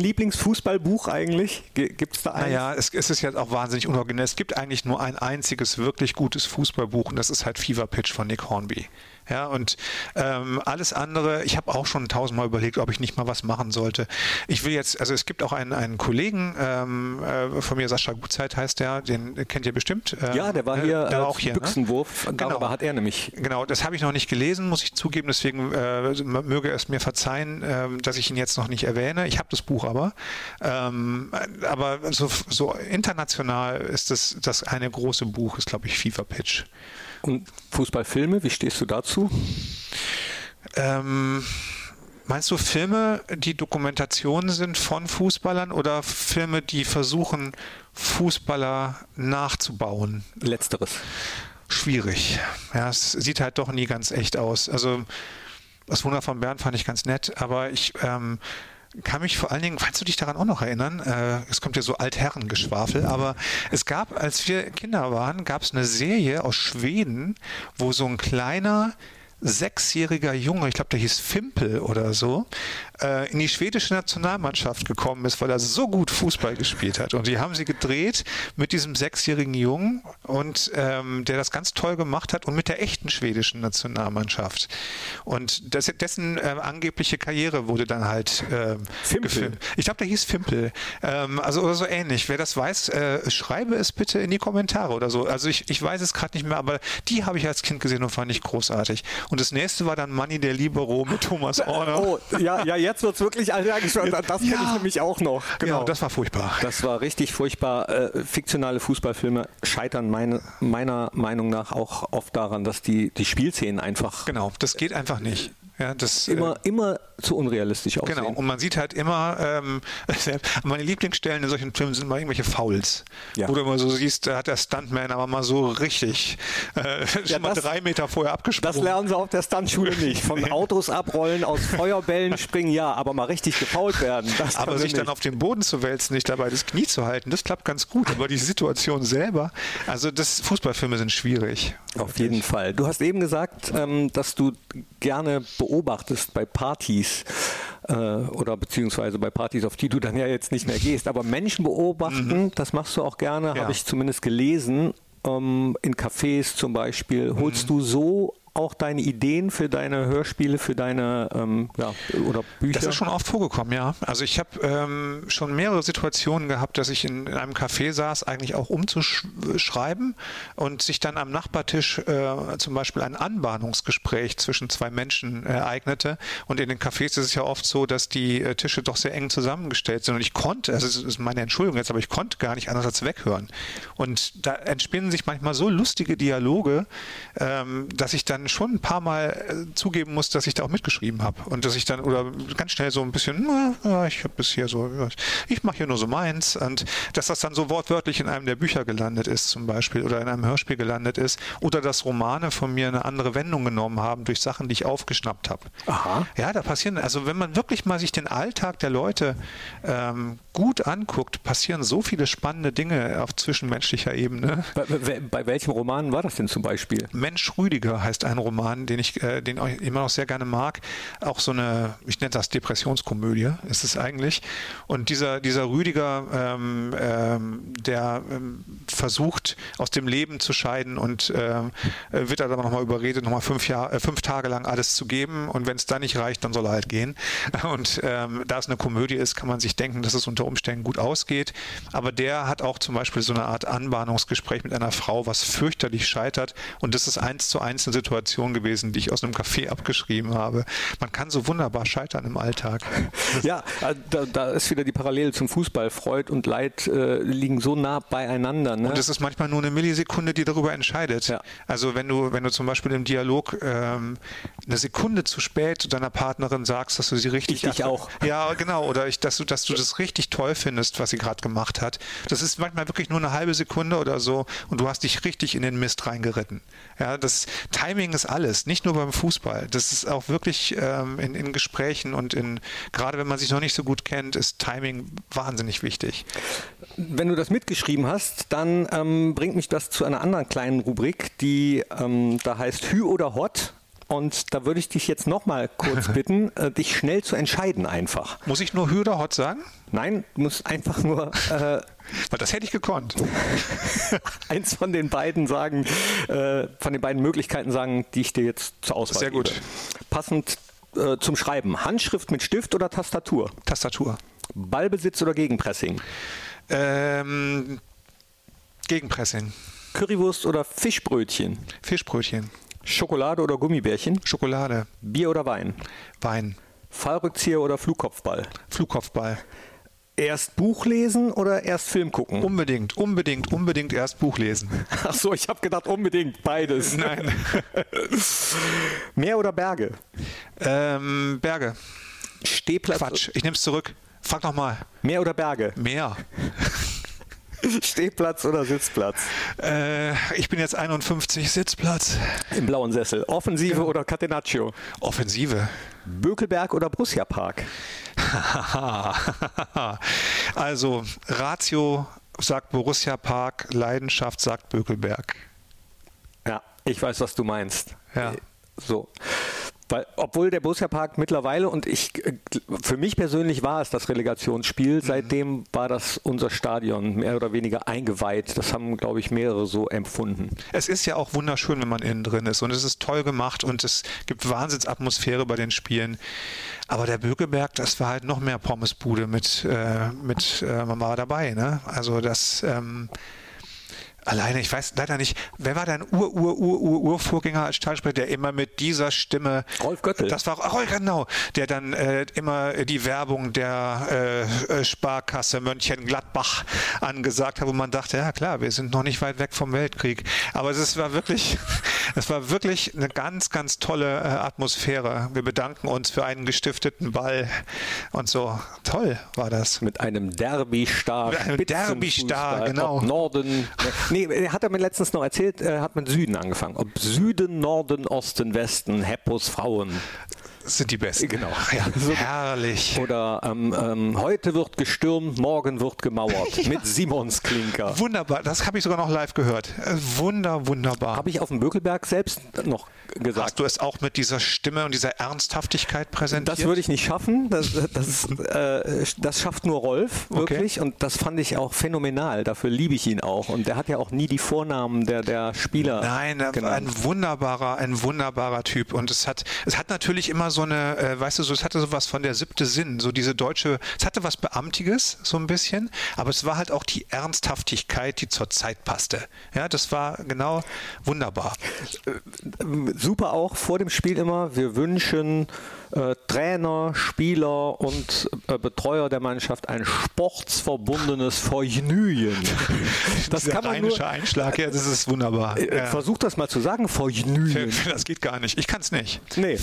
Lieblingsfußballbuch eigentlich? Gibt es da eins? Naja, es, es ist jetzt auch wahnsinnig unoriginell. Es gibt eigentlich nur ein einziges wirklich gutes Fußballbuch und das ist halt Fever Pitch von Nick Hornby. Ja, und ähm, alles andere, ich habe auch schon tausendmal überlegt, ob ich nicht mal was machen sollte. Ich will jetzt, also es gibt auch einen, einen Kollegen ähm, äh, von mir, Sascha Gutzeit heißt der, den kennt ihr bestimmt. Äh, ja, der war hier, der war auch hier ne? Büchsenwurf, ne? genau. hat er nämlich. Genau, das habe ich noch nicht gelesen, muss ich zugeben, deswegen äh, möge es mir verzeihen, äh, dass ich ihn jetzt noch nicht erwähne. Ich habe das Buch aber. Ähm, aber so, so international ist das, das eine große Buch, ist glaube ich FIFA Pitch. Und Fußballfilme, wie stehst du dazu? Ähm, meinst du Filme, die Dokumentationen sind von Fußballern oder Filme, die versuchen, Fußballer nachzubauen? Letzteres. Schwierig. Ja, es sieht halt doch nie ganz echt aus. Also das Wunder von Bern fand ich ganz nett, aber ich ähm, kann mich vor allen Dingen, kannst du dich daran auch noch erinnern? Äh, es kommt ja so Altherrengeschwafel, aber es gab, als wir Kinder waren, gab es eine Serie aus Schweden, wo so ein kleiner sechsjähriger Junge, ich glaube, der hieß Fimpel oder so, äh, in die schwedische Nationalmannschaft gekommen ist, weil er so gut Fußball gespielt hat. Und die haben sie gedreht mit diesem sechsjährigen Jungen und ähm, der das ganz toll gemacht hat und mit der echten schwedischen Nationalmannschaft. Und das, dessen äh, angebliche Karriere wurde dann halt äh, gefilmt. Ich glaube, der hieß Fimpel. Ähm, also oder so ähnlich. Wer das weiß, äh, schreibe es bitte in die Kommentare oder so. Also ich, ich weiß es gerade nicht mehr, aber die habe ich als Kind gesehen und fand ich großartig. Und das nächste war dann Money der Libero mit Thomas Orner. Oh, ja, ja, jetzt wird es wirklich allergisch. Das ja. kenne ich nämlich auch noch. Genau. Ja, das war furchtbar. Das war richtig furchtbar. Äh, fiktionale Fußballfilme scheitern meine, meiner Meinung nach auch oft daran, dass die, die Spielszenen einfach. Genau, das geht einfach nicht. Ja, das, immer, äh, immer zu unrealistisch aussehen. Genau, und man sieht halt immer, ähm, meine Lieblingsstellen in solchen Filmen sind mal irgendwelche Fouls. Ja. Wo du immer so siehst, da hat der Stuntman aber mal so richtig äh, ja, schon mal drei Meter vorher abgesprungen. Das lernen sie auf der Stuntschule nicht. Von Autos abrollen, aus Feuerbällen springen, ja, aber mal richtig gefault werden. aber sich nicht. dann auf den Boden zu wälzen, nicht dabei das Knie zu halten, das klappt ganz gut. Aber die Situation selber, also das Fußballfilme sind schwierig. Auf jeden Fall. Du hast eben gesagt, ähm, dass du gerne beobachtest bei Partys äh, oder beziehungsweise bei Partys, auf die du dann ja jetzt nicht mehr gehst. Aber Menschen beobachten, mhm. das machst du auch gerne, ja. habe ich zumindest gelesen. Ähm, in Cafés zum Beispiel. Holst mhm. du so auch deine Ideen für deine Hörspiele, für deine ähm, ja, oder Bücher? Das ist schon oft vorgekommen, ja. Also ich habe ähm, schon mehrere Situationen gehabt, dass ich in, in, einem Café saß, eigentlich auch umzuschreiben und sich dann am Nachbartisch äh, zum Beispiel ein Anbahnungsgespräch zwischen zwei Menschen ereignete. Und in den Cafés ist es ja oft so, dass die äh, Tische doch sehr eng zusammengestellt sind. Und ich konnte, also das ist meine Entschuldigung jetzt, aber ich konnte gar nicht anders als weghören. Und da entspinnen sich manchmal so lustige Dialoge, ähm, dass ich dann schon ein paar Mal äh, zugeben muss, dass ich da auch mitgeschrieben habe und dass ich dann oder ganz schnell so ein bisschen, na, ich habe bis hier so, ich mache hier nur so meins und dass das dann so wortwörtlich in einem der Bücher gelandet ist zum Beispiel oder in einem Hörspiel gelandet ist oder dass Romane von mir eine andere Wendung genommen haben durch Sachen, die ich aufgeschnappt habe. Aha. Ja, da passieren, also wenn man wirklich mal sich den Alltag der Leute ähm, gut anguckt, passieren so viele spannende Dinge auf zwischenmenschlicher Ebene. Bei, bei, bei welchem Roman war das denn zum Beispiel? Mensch Rüdiger heißt ein Roman, den ich, äh, den ich immer noch sehr gerne mag. Auch so eine, ich nenne das Depressionskomödie, ist es eigentlich. Und dieser, dieser Rüdiger, ähm, ähm, der ähm, versucht, aus dem Leben zu scheiden und äh, wird dann aber nochmal überredet, nochmal fünf, Jahr, äh, fünf Tage lang alles zu geben und wenn es dann nicht reicht, dann soll er halt gehen. Und ähm, da es eine Komödie ist, kann man sich denken, dass es unter Umständen gut ausgeht. Aber der hat auch zum Beispiel so eine Art Anbahnungsgespräch mit einer Frau, was fürchterlich scheitert und das ist eins zu eins eine Situation gewesen, die ich aus einem Café abgeschrieben habe. Man kann so wunderbar scheitern im Alltag. Ja, äh, da, da ist wieder die Parallele zum Fußball. Freud und Leid äh, liegen so nah beieinander. Ne? Und es ist manchmal nur eine Millisekunde, die darüber entscheidet. Ja. Also wenn du, wenn du zum Beispiel im Dialog ähm, eine Sekunde zu spät deiner Partnerin sagst, dass du sie richtig Ich dich auch. Ja, genau. Oder ich, dass du, dass du das richtig toll findest, was sie gerade gemacht hat. Das ist manchmal wirklich nur eine halbe Sekunde oder so und du hast dich richtig in den Mist reingeritten. Ja, das Timing ist alles, nicht nur beim Fußball. Das ist auch wirklich ähm, in, in Gesprächen und in gerade wenn man sich noch nicht so gut kennt, ist Timing wahnsinnig wichtig. Wenn du das mitgeschrieben hast, dann ähm, bringt mich das zu einer anderen kleinen Rubrik, die ähm, da heißt Hü oder Hot. Und da würde ich dich jetzt nochmal kurz bitten, äh, dich schnell zu entscheiden einfach. Muss ich nur Hü oder Hot sagen? Nein, du musst einfach nur äh, Weil das hätte ich gekonnt. eins von den beiden sagen, äh, von den beiden Möglichkeiten sagen, die ich dir jetzt zur Auswahl Sehr gut. gebe. Passend äh, zum Schreiben. Handschrift mit Stift oder Tastatur? Tastatur. Ballbesitz oder Gegenpressing? Ähm, Gegenpressing. Currywurst oder Fischbrötchen? Fischbrötchen. Schokolade oder Gummibärchen? Schokolade. Bier oder Wein? Wein. Fallrückzieher oder Flugkopfball? Flugkopfball. Erst Buch lesen oder erst Film gucken? Unbedingt, unbedingt, unbedingt erst Buch lesen. Ach so, ich habe gedacht unbedingt beides. Nein. Meer oder Berge? ähm, Berge. Stehplatz. Quatsch, ich nehme es zurück. Frag nochmal. Meer oder Berge? Meer. Stehplatz oder Sitzplatz? Äh, ich bin jetzt 51, Sitzplatz. Im blauen Sessel. Offensive oder Catenaccio? Offensive. Bökelberg oder Borussia Park? also, Ratio sagt Borussia Park, Leidenschaft sagt Bökelberg. Ja, ich weiß, was du meinst. Ja. So. Weil, obwohl der Borussia Park mittlerweile, und ich, für mich persönlich war es das Relegationsspiel, seitdem war das unser Stadion mehr oder weniger eingeweiht. Das haben, glaube ich, mehrere so empfunden. Es ist ja auch wunderschön, wenn man innen drin ist und es ist toll gemacht und es gibt Wahnsinnsatmosphäre bei den Spielen. Aber der Bökeberg, das war halt noch mehr Pommesbude mit, äh, mit äh, man war dabei, ne? Also das, ähm, Alleine, ich weiß leider nicht, wer war dein Ur-Ur-Ur-Ur-Urvorgänger als Stadionsprecher, der immer mit dieser Stimme. Rolf Göttel. Das war Rolf, genau. Der dann äh, immer die Werbung der äh, Sparkasse Mönchengladbach angesagt hat, wo man dachte, ja klar, wir sind noch nicht weit weg vom Weltkrieg. Aber es war wirklich, es war wirklich eine ganz, ganz tolle äh, Atmosphäre. Wir bedanken uns für einen gestifteten Ball und so. Toll war das. Mit einem Derby-Star. Mit einem Derby-Star, genau. Norden. Nee, er hat er mir letztens noch erzählt, er hat mit Süden angefangen. Ob Süden, Norden, Osten, Westen, Heppos, Frauen. Sind die besten. Genau. Ja, herrlich. Oder ähm, ähm, heute wird gestürmt, morgen wird gemauert. Mit Simons Klinker. Wunderbar, das habe ich sogar noch live gehört. Äh, Wunder, wunderbar. Habe ich auf dem Bökelberg selbst noch gesagt. Hast du es auch mit dieser Stimme und dieser Ernsthaftigkeit präsentiert? Das würde ich nicht schaffen. Das, das, äh, das schafft nur Rolf, wirklich. Und das fand ich auch phänomenal. Dafür liebe ich ihn auch. Und der hat ja auch nie die Vornamen der, der Spieler. Nein, genannt. ein wunderbarer, ein wunderbarer Typ. Und es hat, es hat natürlich immer so eine, äh, weißt du, so, es hatte sowas von der siebte Sinn, so diese deutsche, es hatte was Beamtiges, so ein bisschen, aber es war halt auch die Ernsthaftigkeit, die zur Zeit passte. Ja, das war genau wunderbar. Super auch vor dem Spiel immer. Wir wünschen äh, Trainer, Spieler und äh, Betreuer der Mannschaft ein sportsverbundenes Vergnügen. Das Dieser kann man nur. Einschlag, ja, das ist wunderbar. Äh, Ja. Versuch das mal zu sagen, Vergnügen. Das geht gar nicht. Ich kann es nicht. Nee.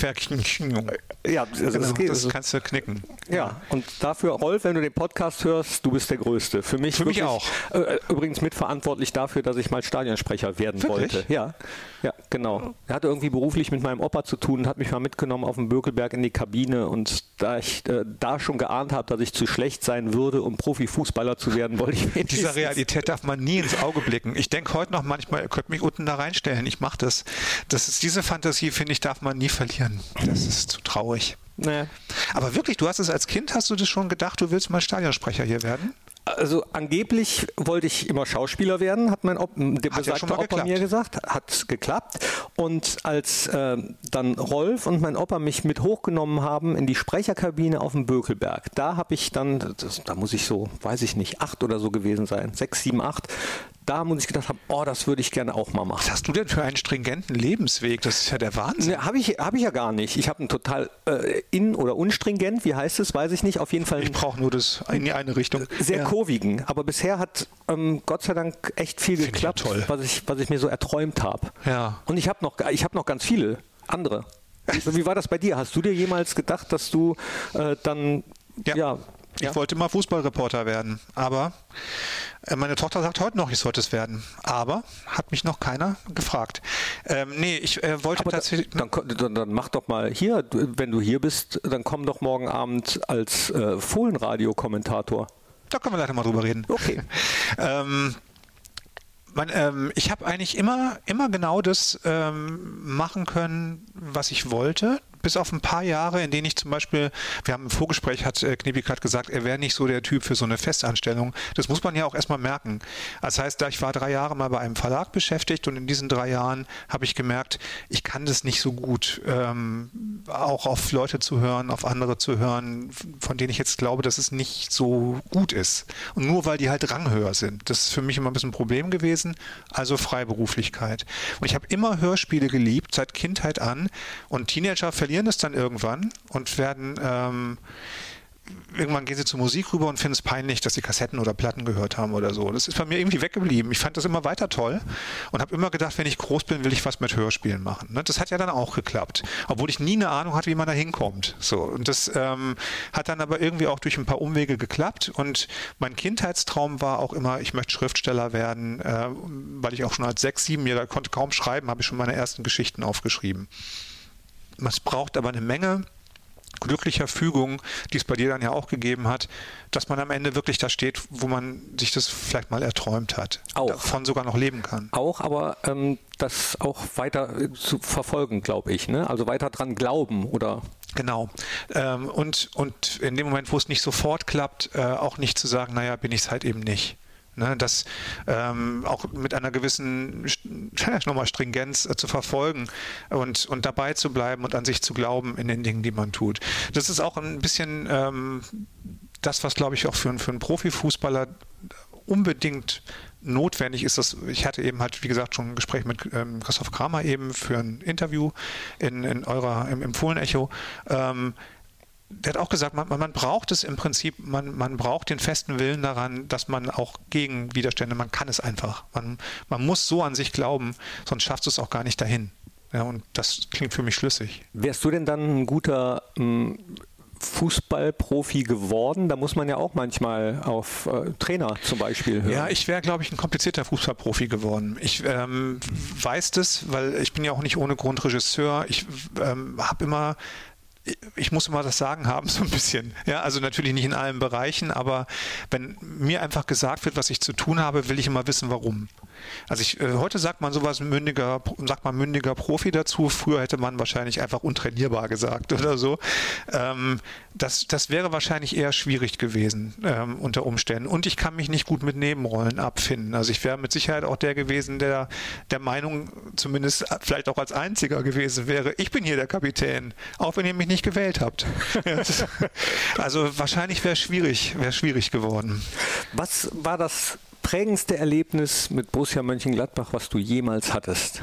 Ja, also Genau, das geht. das also, kannst du knicken. ja, und dafür, Rolf, wenn du den Podcast hörst, du bist der Größte. Für mich, Für mich wirklich, auch. Äh, übrigens mitverantwortlich dafür, dass ich mal Stadionsprecher werden Wirklich? wollte. Ja, ja, genau. Er hatte irgendwie beruflich mit meinem Opa zu tun, hat mich mal mitgenommen auf dem Bökelberg in die Kabine und da ich äh, da schon geahnt habe, dass ich zu schlecht sein würde, um Profifußballer zu werden, wollte ich wenigstens- Dieser Realität darf man nie ins Auge blicken. Ich denke heute noch manchmal, ihr könnt mich unten da reinstellen. Ich mache das. das ist, diese Fantasie, finde ich, darf man nie verlieren. Das ist zu traurig. Nee. Aber wirklich, du hast es als Kind, hast du das schon gedacht, du willst mal Stadionsprecher hier werden? Also angeblich wollte ich immer Schauspieler werden, hat mein Op der hat ja besagte Opa mir gesagt. Hat geklappt. Und als äh, dann Rolf und mein Opa mich mit hochgenommen haben in die Sprecherkabine auf dem Bökelberg, da habe ich dann, das, da muss ich so, weiß ich nicht, acht oder so gewesen sein, sechs, sieben, acht, da muss ich gedacht haben, oh, das würde ich gerne auch mal machen. Was hast du denn für einen stringenten Lebensweg? Das ist ja der Wahnsinn. Ne, habe ich, hab ich ja gar nicht. Ich habe einen total äh, in- oder unstringent, wie heißt es, weiß ich nicht. Auf jeden Fall. Ich brauche nur das in die eine Richtung. Sehr ja. kurvigen. Aber bisher hat ähm, Gott sei Dank echt viel Find geklappt, ich ja was, ich, was ich mir so erträumt habe. Ja. Und ich habe noch, hab noch ganz viele andere. Wie war das bei dir? Hast du dir jemals gedacht, dass du äh, dann ja. ja ich ja. wollte mal Fußballreporter werden, aber äh, meine Tochter sagt heute noch, ich sollte es werden. Aber hat mich noch keiner gefragt. Ähm, nee, ich äh, wollte aber tatsächlich. Da, dann, dann, dann, mach doch mal hier, wenn du hier bist, dann komm doch morgen Abend als äh, Fohlenradio-Kommentator. Da können wir leider mal drüber reden. Okay. ähm, man, ähm, ich habe eigentlich immer, immer genau das ähm, machen können, was ich wollte bis auf ein paar Jahre, in denen ich zum Beispiel, wir haben im Vorgespräch, hat äh, gerade gesagt, er wäre nicht so der Typ für so eine Festanstellung. Das muss man ja auch erstmal merken. Das heißt, ich war drei Jahre mal bei einem Verlag beschäftigt und in diesen drei Jahren habe ich gemerkt, ich kann das nicht so gut, ähm, auch auf Leute zu hören, auf andere zu hören, von denen ich jetzt glaube, dass es nicht so gut ist. Und nur weil die halt ranghöher sind. Das ist für mich immer ein bisschen ein Problem gewesen. Also Freiberuflichkeit. Und ich habe immer Hörspiele geliebt, seit Kindheit an. Und Teenager verlieren verlieren es dann irgendwann und werden ähm, irgendwann gehen sie zur Musik rüber und finden es peinlich, dass sie Kassetten oder Platten gehört haben oder so. Das ist bei mir irgendwie weggeblieben. Ich fand das immer weiter toll und habe immer gedacht, wenn ich groß bin, will ich was mit Hörspielen machen. Ne? Das hat ja dann auch geklappt, obwohl ich nie eine Ahnung hatte, wie man da hinkommt. So und das ähm, hat dann aber irgendwie auch durch ein paar Umwege geklappt und mein Kindheitstraum war auch immer, ich möchte Schriftsteller werden, äh, weil ich auch schon als sechs, siebenjähriger konnte kaum schreiben, habe ich schon meine ersten Geschichten aufgeschrieben. Es braucht aber eine Menge glücklicher Fügung, die es bei dir dann ja auch gegeben hat, dass man am Ende wirklich da steht, wo man sich das vielleicht mal erträumt hat. Auch. Davon sogar noch leben kann. Auch, aber ähm, das auch weiter äh, zu verfolgen, glaube ich. Ne? Also weiter dran glauben oder. Genau. Ähm, und, und in dem Moment, wo es nicht sofort klappt, äh, auch nicht zu sagen, naja, bin ich es halt eben nicht. Ne, das ähm, auch mit einer gewissen nochmal Stringenz äh, zu verfolgen und, und dabei zu bleiben und an sich zu glauben in den Dingen, die man tut. Das ist auch ein bisschen ähm, das, was, glaube ich, auch für, für einen Profifußballer unbedingt notwendig ist. Dass, ich hatte eben halt, wie gesagt, schon ein Gespräch mit ähm, Christoph Kramer eben für ein Interview in, in eurer, im, im Fohlen-Echo. Ähm, der hat auch gesagt, man, man, braucht es im Prinzip, man, man braucht den festen Willen daran, dass man auch gegen Widerstände, man kann es einfach. Man, man muss so an sich glauben, sonst schaffst du es auch gar nicht dahin. Ja, und das klingt für mich schlüssig. Wärst du denn dann ein guter ähm, Fußballprofi geworden? Da muss man ja auch manchmal auf äh, Trainer zum Beispiel hören. Ja, ich wäre, glaube ich, ein komplizierter Fußballprofi geworden. Ich ähm, weiß das, weil ich bin ja auch nicht ohne Grund Regisseur. Ich ähm, habe immer ich muss immer das Sagen haben, so ein bisschen. Ja, also natürlich nicht in allen Bereichen, aber wenn mir einfach gesagt wird, was ich zu tun habe, will ich immer wissen, warum. Also ich, äh, heute sagt man sowas mündiger, sagt man mündiger Profi dazu. Früher hätte man wahrscheinlich einfach untrainierbar gesagt oder so. Ähm, das, das wäre wahrscheinlich eher schwierig gewesen ähm, unter Umständen. Und ich kann mich nicht gut mit Nebenrollen abfinden. Also ich wäre mit Sicherheit auch der gewesen, der der Meinung zumindest vielleicht auch als einziger gewesen wäre, ich bin hier der Kapitän, auch wenn ihr mich nicht gewählt habt. also wahrscheinlich wäre schwierig, wäre schwierig geworden. Was war das prägendste Erlebnis mit Borussia Mönchengladbach, was du jemals hattest?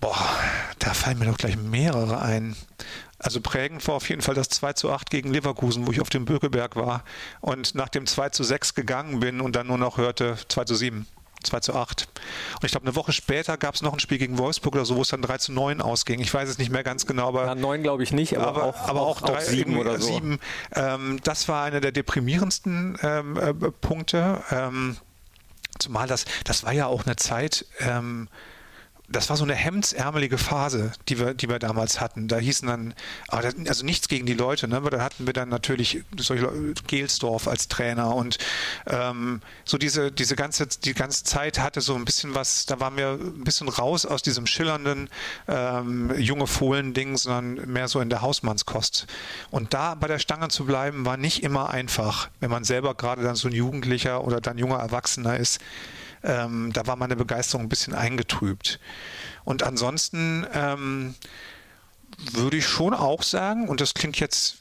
Boah, da fallen mir doch gleich mehrere ein. Also prägend war auf jeden Fall das 2 zu 8 gegen Leverkusen, wo ich auf dem Bökelberg war und nach dem 2 zu 6 gegangen bin und dann nur noch hörte 2 zu 7. 2 zu 8. Und ich glaube, eine Woche später gab es noch ein Spiel gegen Wolfsburg oder so, wo es dann 3 zu 9 ausging. Ich weiß es nicht mehr ganz genau, aber. Ja, 9 glaube ich nicht, aber, aber auch, aber auch, auch 3, 7 oder so. 7. Ähm, das war einer der deprimierendsten ähm, äh, Punkte. Ähm, zumal das, das war ja auch eine Zeit, ähm, das war so eine hemdsärmelige Phase, die wir, die wir damals hatten. Da hießen dann, also nichts gegen die Leute, ne? aber da hatten wir dann natürlich solche Gelsdorf als Trainer und ähm, so diese, diese ganze, die ganze Zeit hatte so ein bisschen was, da waren wir ein bisschen raus aus diesem schillernden ähm, junge Fohlen-Ding, sondern mehr so in der Hausmannskost. Und da bei der Stange zu bleiben, war nicht immer einfach, wenn man selber gerade dann so ein Jugendlicher oder dann junger Erwachsener ist ähm, da war meine Begeisterung ein bisschen eingetrübt. Und ansonsten ähm, würde ich schon auch sagen, und das klingt jetzt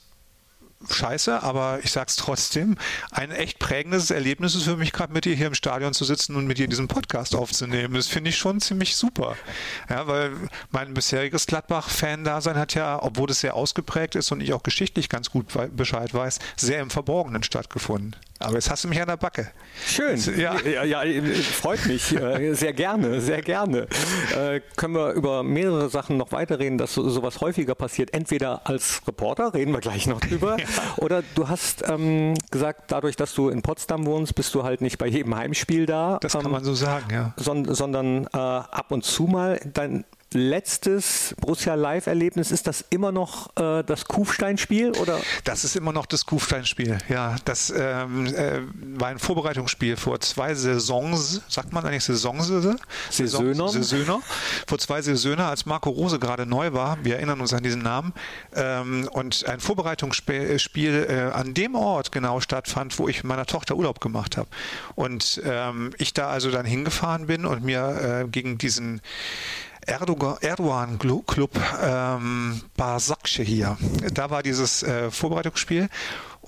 scheiße, aber ich sag's trotzdem, ein echt prägendes Erlebnis ist für mich gerade mit dir hier im Stadion zu sitzen und mit dir diesen Podcast aufzunehmen. Das finde ich schon ziemlich super. Ja, weil mein bisheriges Gladbach-Fan-Dasein hat ja, obwohl es sehr ausgeprägt ist und ich auch geschichtlich ganz gut Bescheid weiß, sehr im Verborgenen stattgefunden. Aber jetzt hast du mich an der Backe. Schön. Ja, ja, ja freut mich. Äh, sehr gerne, sehr gerne. Äh, können wir über mehrere Sachen noch weiterreden, dass so, sowas häufiger passiert. Entweder als Reporter, reden wir gleich noch drüber, ja. oder du hast ähm, gesagt, dadurch, dass du in Potsdam wohnst, bist du halt nicht bei jedem Heimspiel da. Das kann ähm, man so sagen, ja. Son sondern äh, ab und zu mal. Dein letztes Borussia Live-Erlebnis, ist das immer noch äh, das Kufstein-Spiel? Das ist immer noch das Kufstein-Spiel, ja. Das ähm, äh, war ein Vorbereitungsspiel vor zwei Saisons, sagt man eigentlich Saisons? Saisöner. Saisöner. Vor zwei Saisöner, als Marco Rose gerade neu war, wir erinnern uns an diesen Namen, ähm, und ein Vorbereitungsspiel äh, an dem Ort genau stattfand, wo ich mit meiner Tochter Urlaub gemacht habe. Und ähm, ich da also dann hingefahren bin und mir äh, gegen diesen Erdogan Club ähm, Basakce hier. Da war dieses äh, Vorbereitungsspiel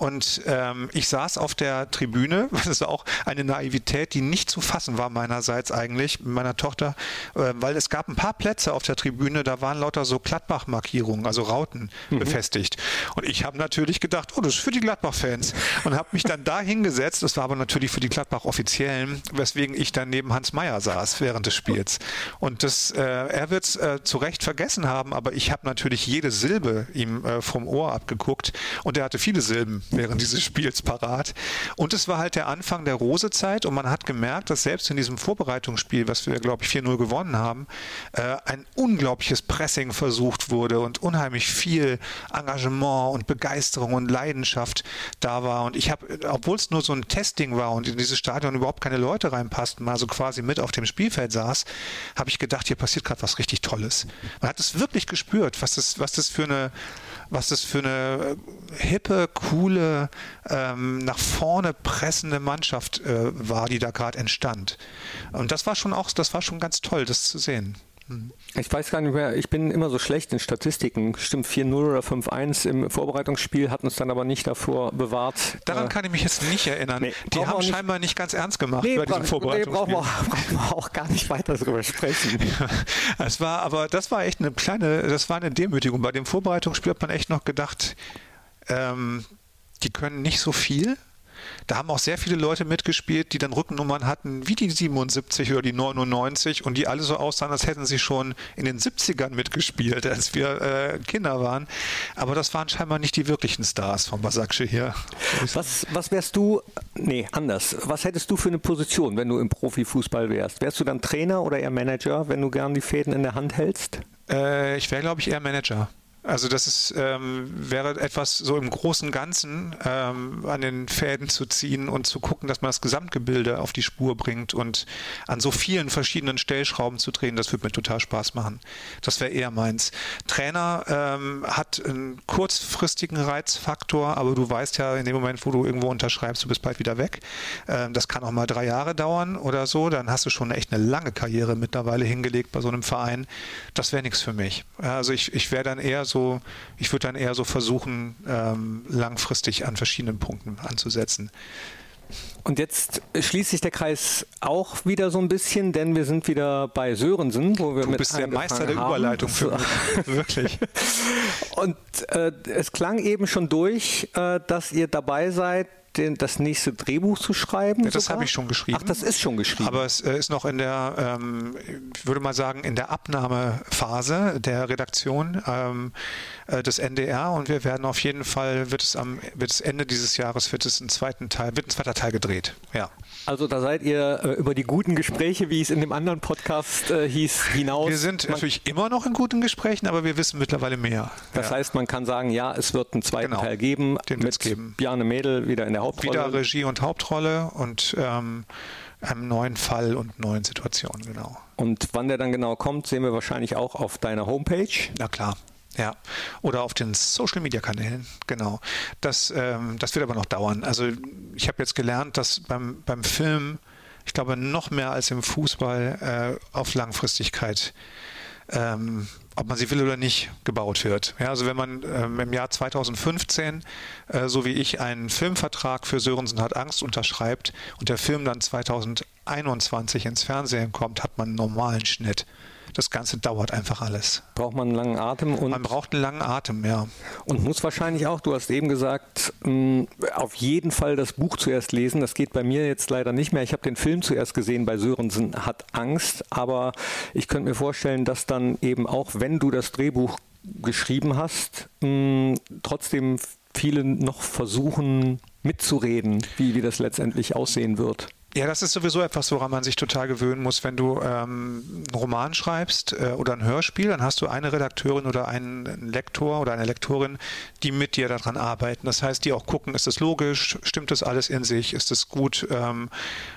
und ähm, ich saß auf der Tribüne, das ist auch eine Naivität, die nicht zu fassen war meinerseits eigentlich, mit meiner Tochter, äh, weil es gab ein paar Plätze auf der Tribüne, da waren lauter so Gladbach-Markierungen, also Rauten mhm. befestigt. Und ich habe natürlich gedacht, oh, das ist für die Gladbach-Fans. Und habe mich dann da hingesetzt, das war aber natürlich für die Gladbach-Offiziellen, weswegen ich dann neben Hans Meyer saß während des Spiels. Und das, äh, er wird es äh, zu Recht vergessen haben, aber ich habe natürlich jede Silbe ihm äh, vom Ohr abgeguckt und er hatte viele Silben während dieses Spiels parat. Und es war halt der Anfang der Rosezeit und man hat gemerkt, dass selbst in diesem Vorbereitungsspiel, was wir, glaube ich, 4-0 gewonnen haben, äh, ein unglaubliches Pressing versucht wurde und unheimlich viel Engagement und Begeisterung und Leidenschaft da war. Und ich habe, obwohl es nur so ein Testing war und in dieses Stadion überhaupt keine Leute reinpassten, mal so quasi mit auf dem Spielfeld saß, habe ich gedacht, hier passiert gerade was richtig Tolles. Man hat es wirklich gespürt, was das, was das für eine was das für eine hippe, coole, ähm, nach vorne pressende Mannschaft äh, war, die da gerade entstand. Und das war schon auch, das war schon ganz toll, das zu sehen. Ich weiß gar nicht mehr, ich bin immer so schlecht in Statistiken. Stimmt 4-0 oder 5-1 im Vorbereitungsspiel, hat uns dann aber nicht davor bewahrt. Daran äh, kann ich mich jetzt nicht erinnern. Nee, die haben scheinbar nicht ganz ernst gemacht nee, bei diesem Vorbereitungsspiel. Nee, brauchen wir, brauchen wir auch gar nicht weiter darüber sprechen. es war, aber das war echt eine kleine, das war eine Demütigung. Bei dem Vorbereitungsspiel hat man echt noch gedacht, ähm, die können nicht so viel da haben auch sehr viele Leute mitgespielt, die dann Rückennummern hatten wie die 77 oder die 99 und die alle so aussahen, als hätten sie schon in den 70ern mitgespielt, als wir äh, Kinder waren. Aber das waren scheinbar nicht die wirklichen Stars von Basakce hier. Was, was wärst du, nee, anders. Was hättest du für eine Position, wenn du im Profifußball wärst? Wärst du dann Trainer oder eher Manager, wenn du gern die Fäden in der Hand hältst? Äh, ich wäre, glaube ich, eher Manager. Also das ist, ähm, wäre etwas so im großen Ganzen ähm, an den Fäden zu ziehen und zu gucken, dass man das Gesamtgebilde auf die Spur bringt und an so vielen verschiedenen Stellschrauben zu drehen, das würde mir total Spaß machen. Das wäre eher meins. Trainer ähm, hat einen kurzfristigen Reizfaktor, aber du weißt ja, in dem Moment, wo du irgendwo unterschreibst, du bist bald wieder weg. Ähm, das kann auch mal drei Jahre dauern oder so. Dann hast du schon echt eine lange Karriere mittlerweile hingelegt bei so einem Verein. Das wäre nichts für mich. Also ich, ich wäre dann eher so, ich würde dann eher so versuchen, ähm, langfristig an verschiedenen Punkten anzusetzen. Und jetzt schließt sich der Kreis auch wieder so ein bisschen, denn wir sind wieder bei Sörensen, wo wir du mit bist der Meister der haben. Überleitung für mich. wirklich. Und äh, es klang eben schon durch, äh, dass ihr dabei seid, den, das nächste Drehbuch zu schreiben? Ja, das habe ich schon geschrieben. Ach, das ist schon geschrieben. Aber es äh, ist noch in der, ähm, ich würde mal sagen, in der Abnahmephase der Redaktion ähm, äh, des NDR und wir werden auf jeden Fall, wird es am wird es Ende dieses Jahres, wird es einen zweiten Teil, wird ein zweiter Teil gedreht. Ja. Also da seid ihr äh, über die guten Gespräche, wie es in dem anderen Podcast äh, hieß, hinaus. Wir sind man, natürlich immer noch in guten Gesprächen, aber wir wissen mittlerweile mehr. Das ja. heißt, man kann sagen, ja, es wird einen zweiten genau. Teil geben. Den mit geben. Bjarne Mädel wieder in der Hauptrolle. Wieder Regie und Hauptrolle und ähm, einem neuen Fall und neuen Situationen, genau. Und wann der dann genau kommt, sehen wir wahrscheinlich auch auf deiner Homepage. Na klar. Ja, oder auf den Social Media Kanälen, genau. Das, ähm, das wird aber noch dauern. Also ich habe jetzt gelernt, dass beim, beim Film, ich glaube, noch mehr als im Fußball äh, auf Langfristigkeit ähm, ob man sie will oder nicht, gebaut wird. Ja, also wenn man ähm, im Jahr 2015, äh, so wie ich, einen Filmvertrag für Sörensen hat Angst unterschreibt und der Film dann 2021 ins Fernsehen kommt, hat man einen normalen Schnitt das Ganze dauert einfach alles. Braucht man einen langen Atem? Und man braucht einen langen Atem, ja. Und muss wahrscheinlich auch, du hast eben gesagt, auf jeden Fall das Buch zuerst lesen. Das geht bei mir jetzt leider nicht mehr. Ich habe den Film zuerst gesehen bei Sörensen hat Angst, aber ich könnte mir vorstellen, dass dann eben auch, wenn du das Drehbuch geschrieben hast, trotzdem viele noch versuchen mitzureden, wie, wie das letztendlich aussehen wird. Ja, das ist sowieso etwas, woran man sich total gewöhnen muss. Wenn du ähm, einen Roman schreibst äh, oder ein Hörspiel, dann hast du eine Redakteurin oder einen Lektor oder eine Lektorin, die mit dir daran arbeiten. Das heißt, die auch gucken, ist es logisch, stimmt das alles in sich, ist es gut, ähm,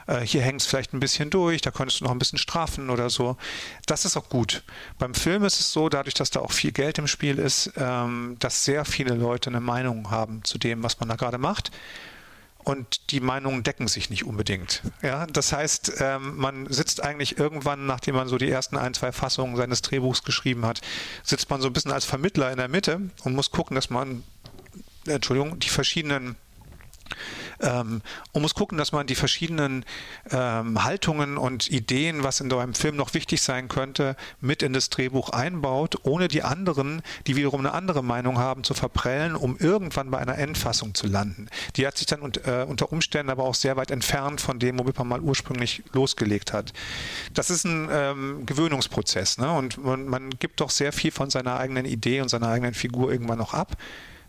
äh, hier hängt es vielleicht ein bisschen durch, da könntest du noch ein bisschen straffen oder so. Das ist auch gut. Beim Film ist es so, dadurch, dass da auch viel Geld im Spiel ist, ähm, dass sehr viele Leute eine Meinung haben zu dem, was man da gerade macht und die Meinungen decken sich nicht unbedingt. Ja, das heißt, ähm, man sitzt eigentlich irgendwann, nachdem man so die ersten ein, zwei Fassungen seines Drehbuchs geschrieben hat, sitzt man so ein bisschen als Vermittler in der Mitte und muss gucken, dass man, Entschuldigung, die verschiedenen ähm, und muss gucken, dass man die verschiedenen ähm, Haltungen und Ideen, was in einem Film noch wichtig sein könnte, mit in das Drehbuch einbaut, ohne die anderen, die wiederum eine andere Meinung haben, zu verprellen, um irgendwann bei einer Endfassung zu landen. Die hat sich dann und, äh, unter Umständen aber auch sehr weit entfernt von dem, womit man mal ursprünglich losgelegt hat. Das ist ein ähm, Gewöhnungsprozess ne? und man, man gibt doch sehr viel von seiner eigenen Idee und seiner eigenen Figur irgendwann noch ab.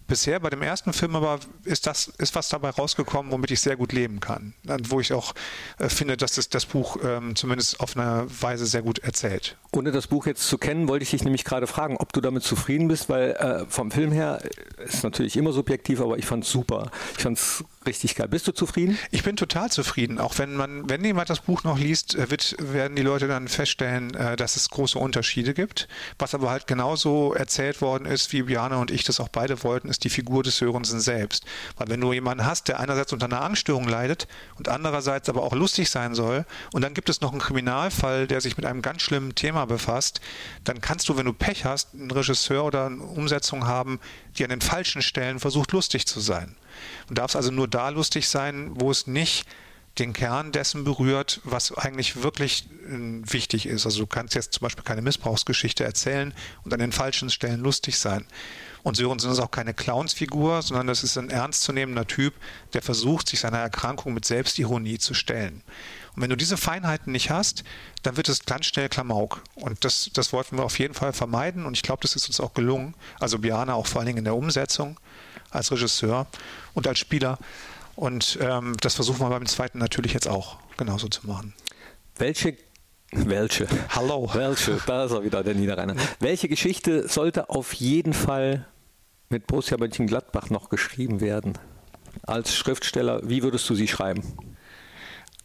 Bisher bei dem ersten Film aber ist das ist was dabei rausgekommen, womit ich sehr gut leben kann, wo ich auch äh, finde, dass das, das Buch ähm, zumindest auf eine Weise sehr gut erzählt. Ohne das Buch jetzt zu kennen, wollte ich dich nämlich gerade fragen, ob du damit zufrieden bist, weil äh, vom Film her ist natürlich immer subjektiv, aber ich fand es super. Ich fand es richtig geil. Bist du zufrieden? Ich bin total zufrieden. Auch wenn man, wenn jemand das Buch noch liest, äh, wird, werden die Leute dann feststellen, äh, dass es große Unterschiede gibt. Was aber halt genauso erzählt worden ist, wie Bjane und ich das auch beide wollten, ist die Figur des Hörensen selbst. Weil wenn du jemanden hast, der einerseits unter einer Angststörung leidet und andererseits aber auch lustig sein soll, und dann gibt es noch einen Kriminalfall, der sich mit einem ganz schlimmen Thema befasst, dann kannst du, wenn du Pech hast, einen Regisseur oder eine Umsetzung haben, die an den falschen Stellen versucht, lustig zu sein. Du darfst also nur da lustig sein, wo es nicht den Kern dessen berührt, was eigentlich wirklich äh, wichtig ist. Also du kannst jetzt zum Beispiel keine Missbrauchsgeschichte erzählen und an den falschen Stellen lustig sein. Und Sörensen ist auch keine Clownsfigur, sondern das ist ein ernstzunehmender Typ, der versucht, sich seiner Erkrankung mit Selbstironie zu stellen. Und wenn du diese Feinheiten nicht hast, dann wird es ganz schnell Klamauk. Und das, das wollten wir auf jeden Fall vermeiden und ich glaube, das ist uns auch gelungen. Also Biana auch vor allen Dingen in der Umsetzung als Regisseur und als Spieler. Und ähm, das versuchen wir beim zweiten natürlich jetzt auch genauso zu machen. Welche welche? Hallo. Welche? Da ist er wieder, der Niederrheiner. Welche Geschichte sollte auf jeden Fall mit Borussia Mönchengladbach noch geschrieben werden? Als Schriftsteller, wie würdest du sie schreiben?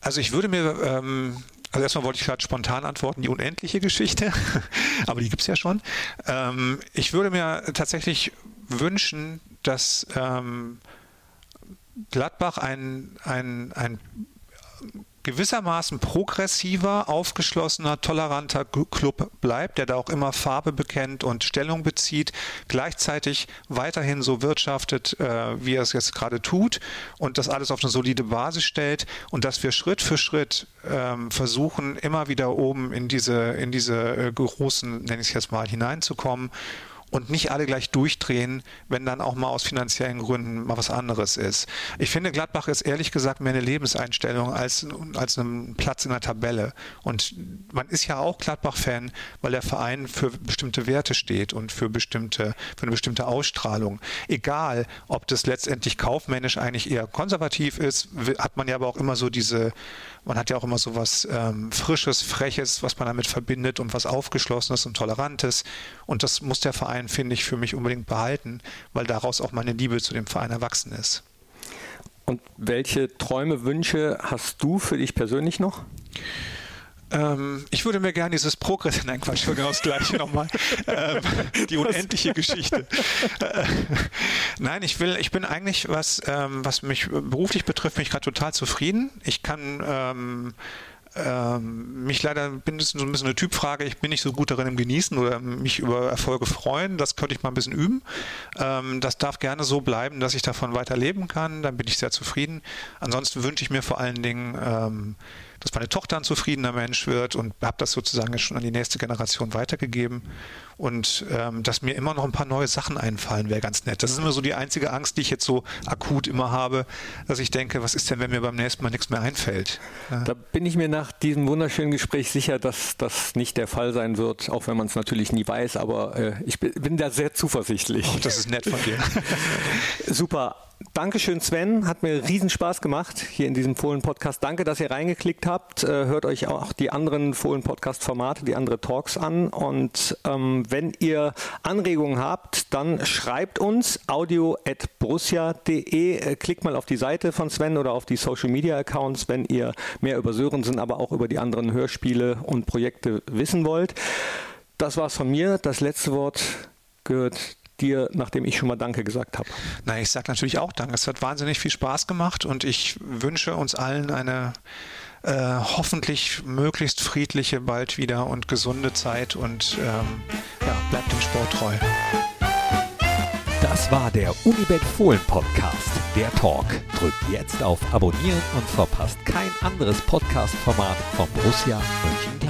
Also ich würde mir, ähm, also erstmal wollte ich gerade spontan antworten, die unendliche Geschichte, aber die gibt es ja schon. Ähm, ich würde mir tatsächlich wünschen, dass ähm, Gladbach ein, ein, ein gewissermaßen progressiver, aufgeschlossener, toleranter Club bleibt, der da auch immer Farbe bekennt und Stellung bezieht, gleichzeitig weiterhin so wirtschaftet, äh, wie er es jetzt gerade tut und das alles auf eine solide Basis stellt und dass wir Schritt für Schritt ähm, versuchen, immer wieder oben in diese, in diese äh, großen, nenne ich es jetzt mal, hineinzukommen und nicht alle gleich durchdrehen, wenn dann auch mal aus finanziellen Gründen mal was anderes ist. Ich finde, Gladbach ist ehrlich gesagt mehr eine Lebenseinstellung als, als ein Platz in der Tabelle. Und man ist ja auch Gladbach-Fan, weil der Verein für bestimmte Werte steht und für bestimmte, für eine bestimmte Ausstrahlung. Egal, ob das letztendlich kaufmännisch eigentlich eher konservativ ist, hat man ja aber auch immer so diese man hat ja auch immer so was ähm, Frisches, Freches, was man damit verbindet und was Aufgeschlossenes und Tolerantes. Und das muss der Verein, finde ich, für mich unbedingt behalten, weil daraus auch meine Liebe zu dem Verein erwachsen ist. Und welche Träume, Wünsche hast du für dich persönlich noch? Ähm, ich würde mir gerne dieses Progress, nein Quatsch, genau das gleiche nochmal, ähm, die unendliche Geschichte. Äh, nein, ich will, ich bin eigentlich, was, ähm, was mich beruflich betrifft, mich gerade total zufrieden. Ich kann ähm, mich leider bin das so ein bisschen eine Typfrage. Ich bin nicht so gut darin im Genießen oder mich über Erfolge freuen. Das könnte ich mal ein bisschen üben. Ähm, das darf gerne so bleiben, dass ich davon weiter kann. Dann bin ich sehr zufrieden. Ansonsten wünsche ich mir vor allen Dingen ähm, dass meine Tochter ein zufriedener Mensch wird und habe das sozusagen schon an die nächste Generation weitergegeben. Und ähm, dass mir immer noch ein paar neue Sachen einfallen, wäre ganz nett. Das ist immer so die einzige Angst, die ich jetzt so akut immer habe, dass ich denke, was ist denn, wenn mir beim nächsten Mal nichts mehr einfällt? Ja. Da bin ich mir nach diesem wunderschönen Gespräch sicher, dass das nicht der Fall sein wird, auch wenn man es natürlich nie weiß, aber äh, ich bin da sehr zuversichtlich. Oh, das ist nett von dir. Super. Dankeschön, Sven. Hat mir riesen Spaß gemacht hier in diesem Fohlen-Podcast. Danke, dass ihr reingeklickt habt. Äh, hört euch auch die anderen Fohlen-Podcast-Formate, die andere Talks an. Und ähm, wenn ihr Anregungen habt, dann schreibt uns audio.borussia.de. Äh, klickt mal auf die Seite von Sven oder auf die Social-Media-Accounts, wenn ihr mehr über Sörensen, aber auch über die anderen Hörspiele und Projekte wissen wollt. Das war's von mir. Das letzte Wort gehört dir, nachdem ich schon mal Danke gesagt habe? Na, ich sage natürlich auch Danke. Es hat wahnsinnig viel Spaß gemacht und ich wünsche uns allen eine äh, hoffentlich möglichst friedliche, bald wieder und gesunde Zeit und ähm, ja, bleibt dem Sport treu. Das war der Unibet Fohlen Podcast, der Talk. Drückt jetzt auf Abonnieren und verpasst kein anderes Podcast-Format von Borussia und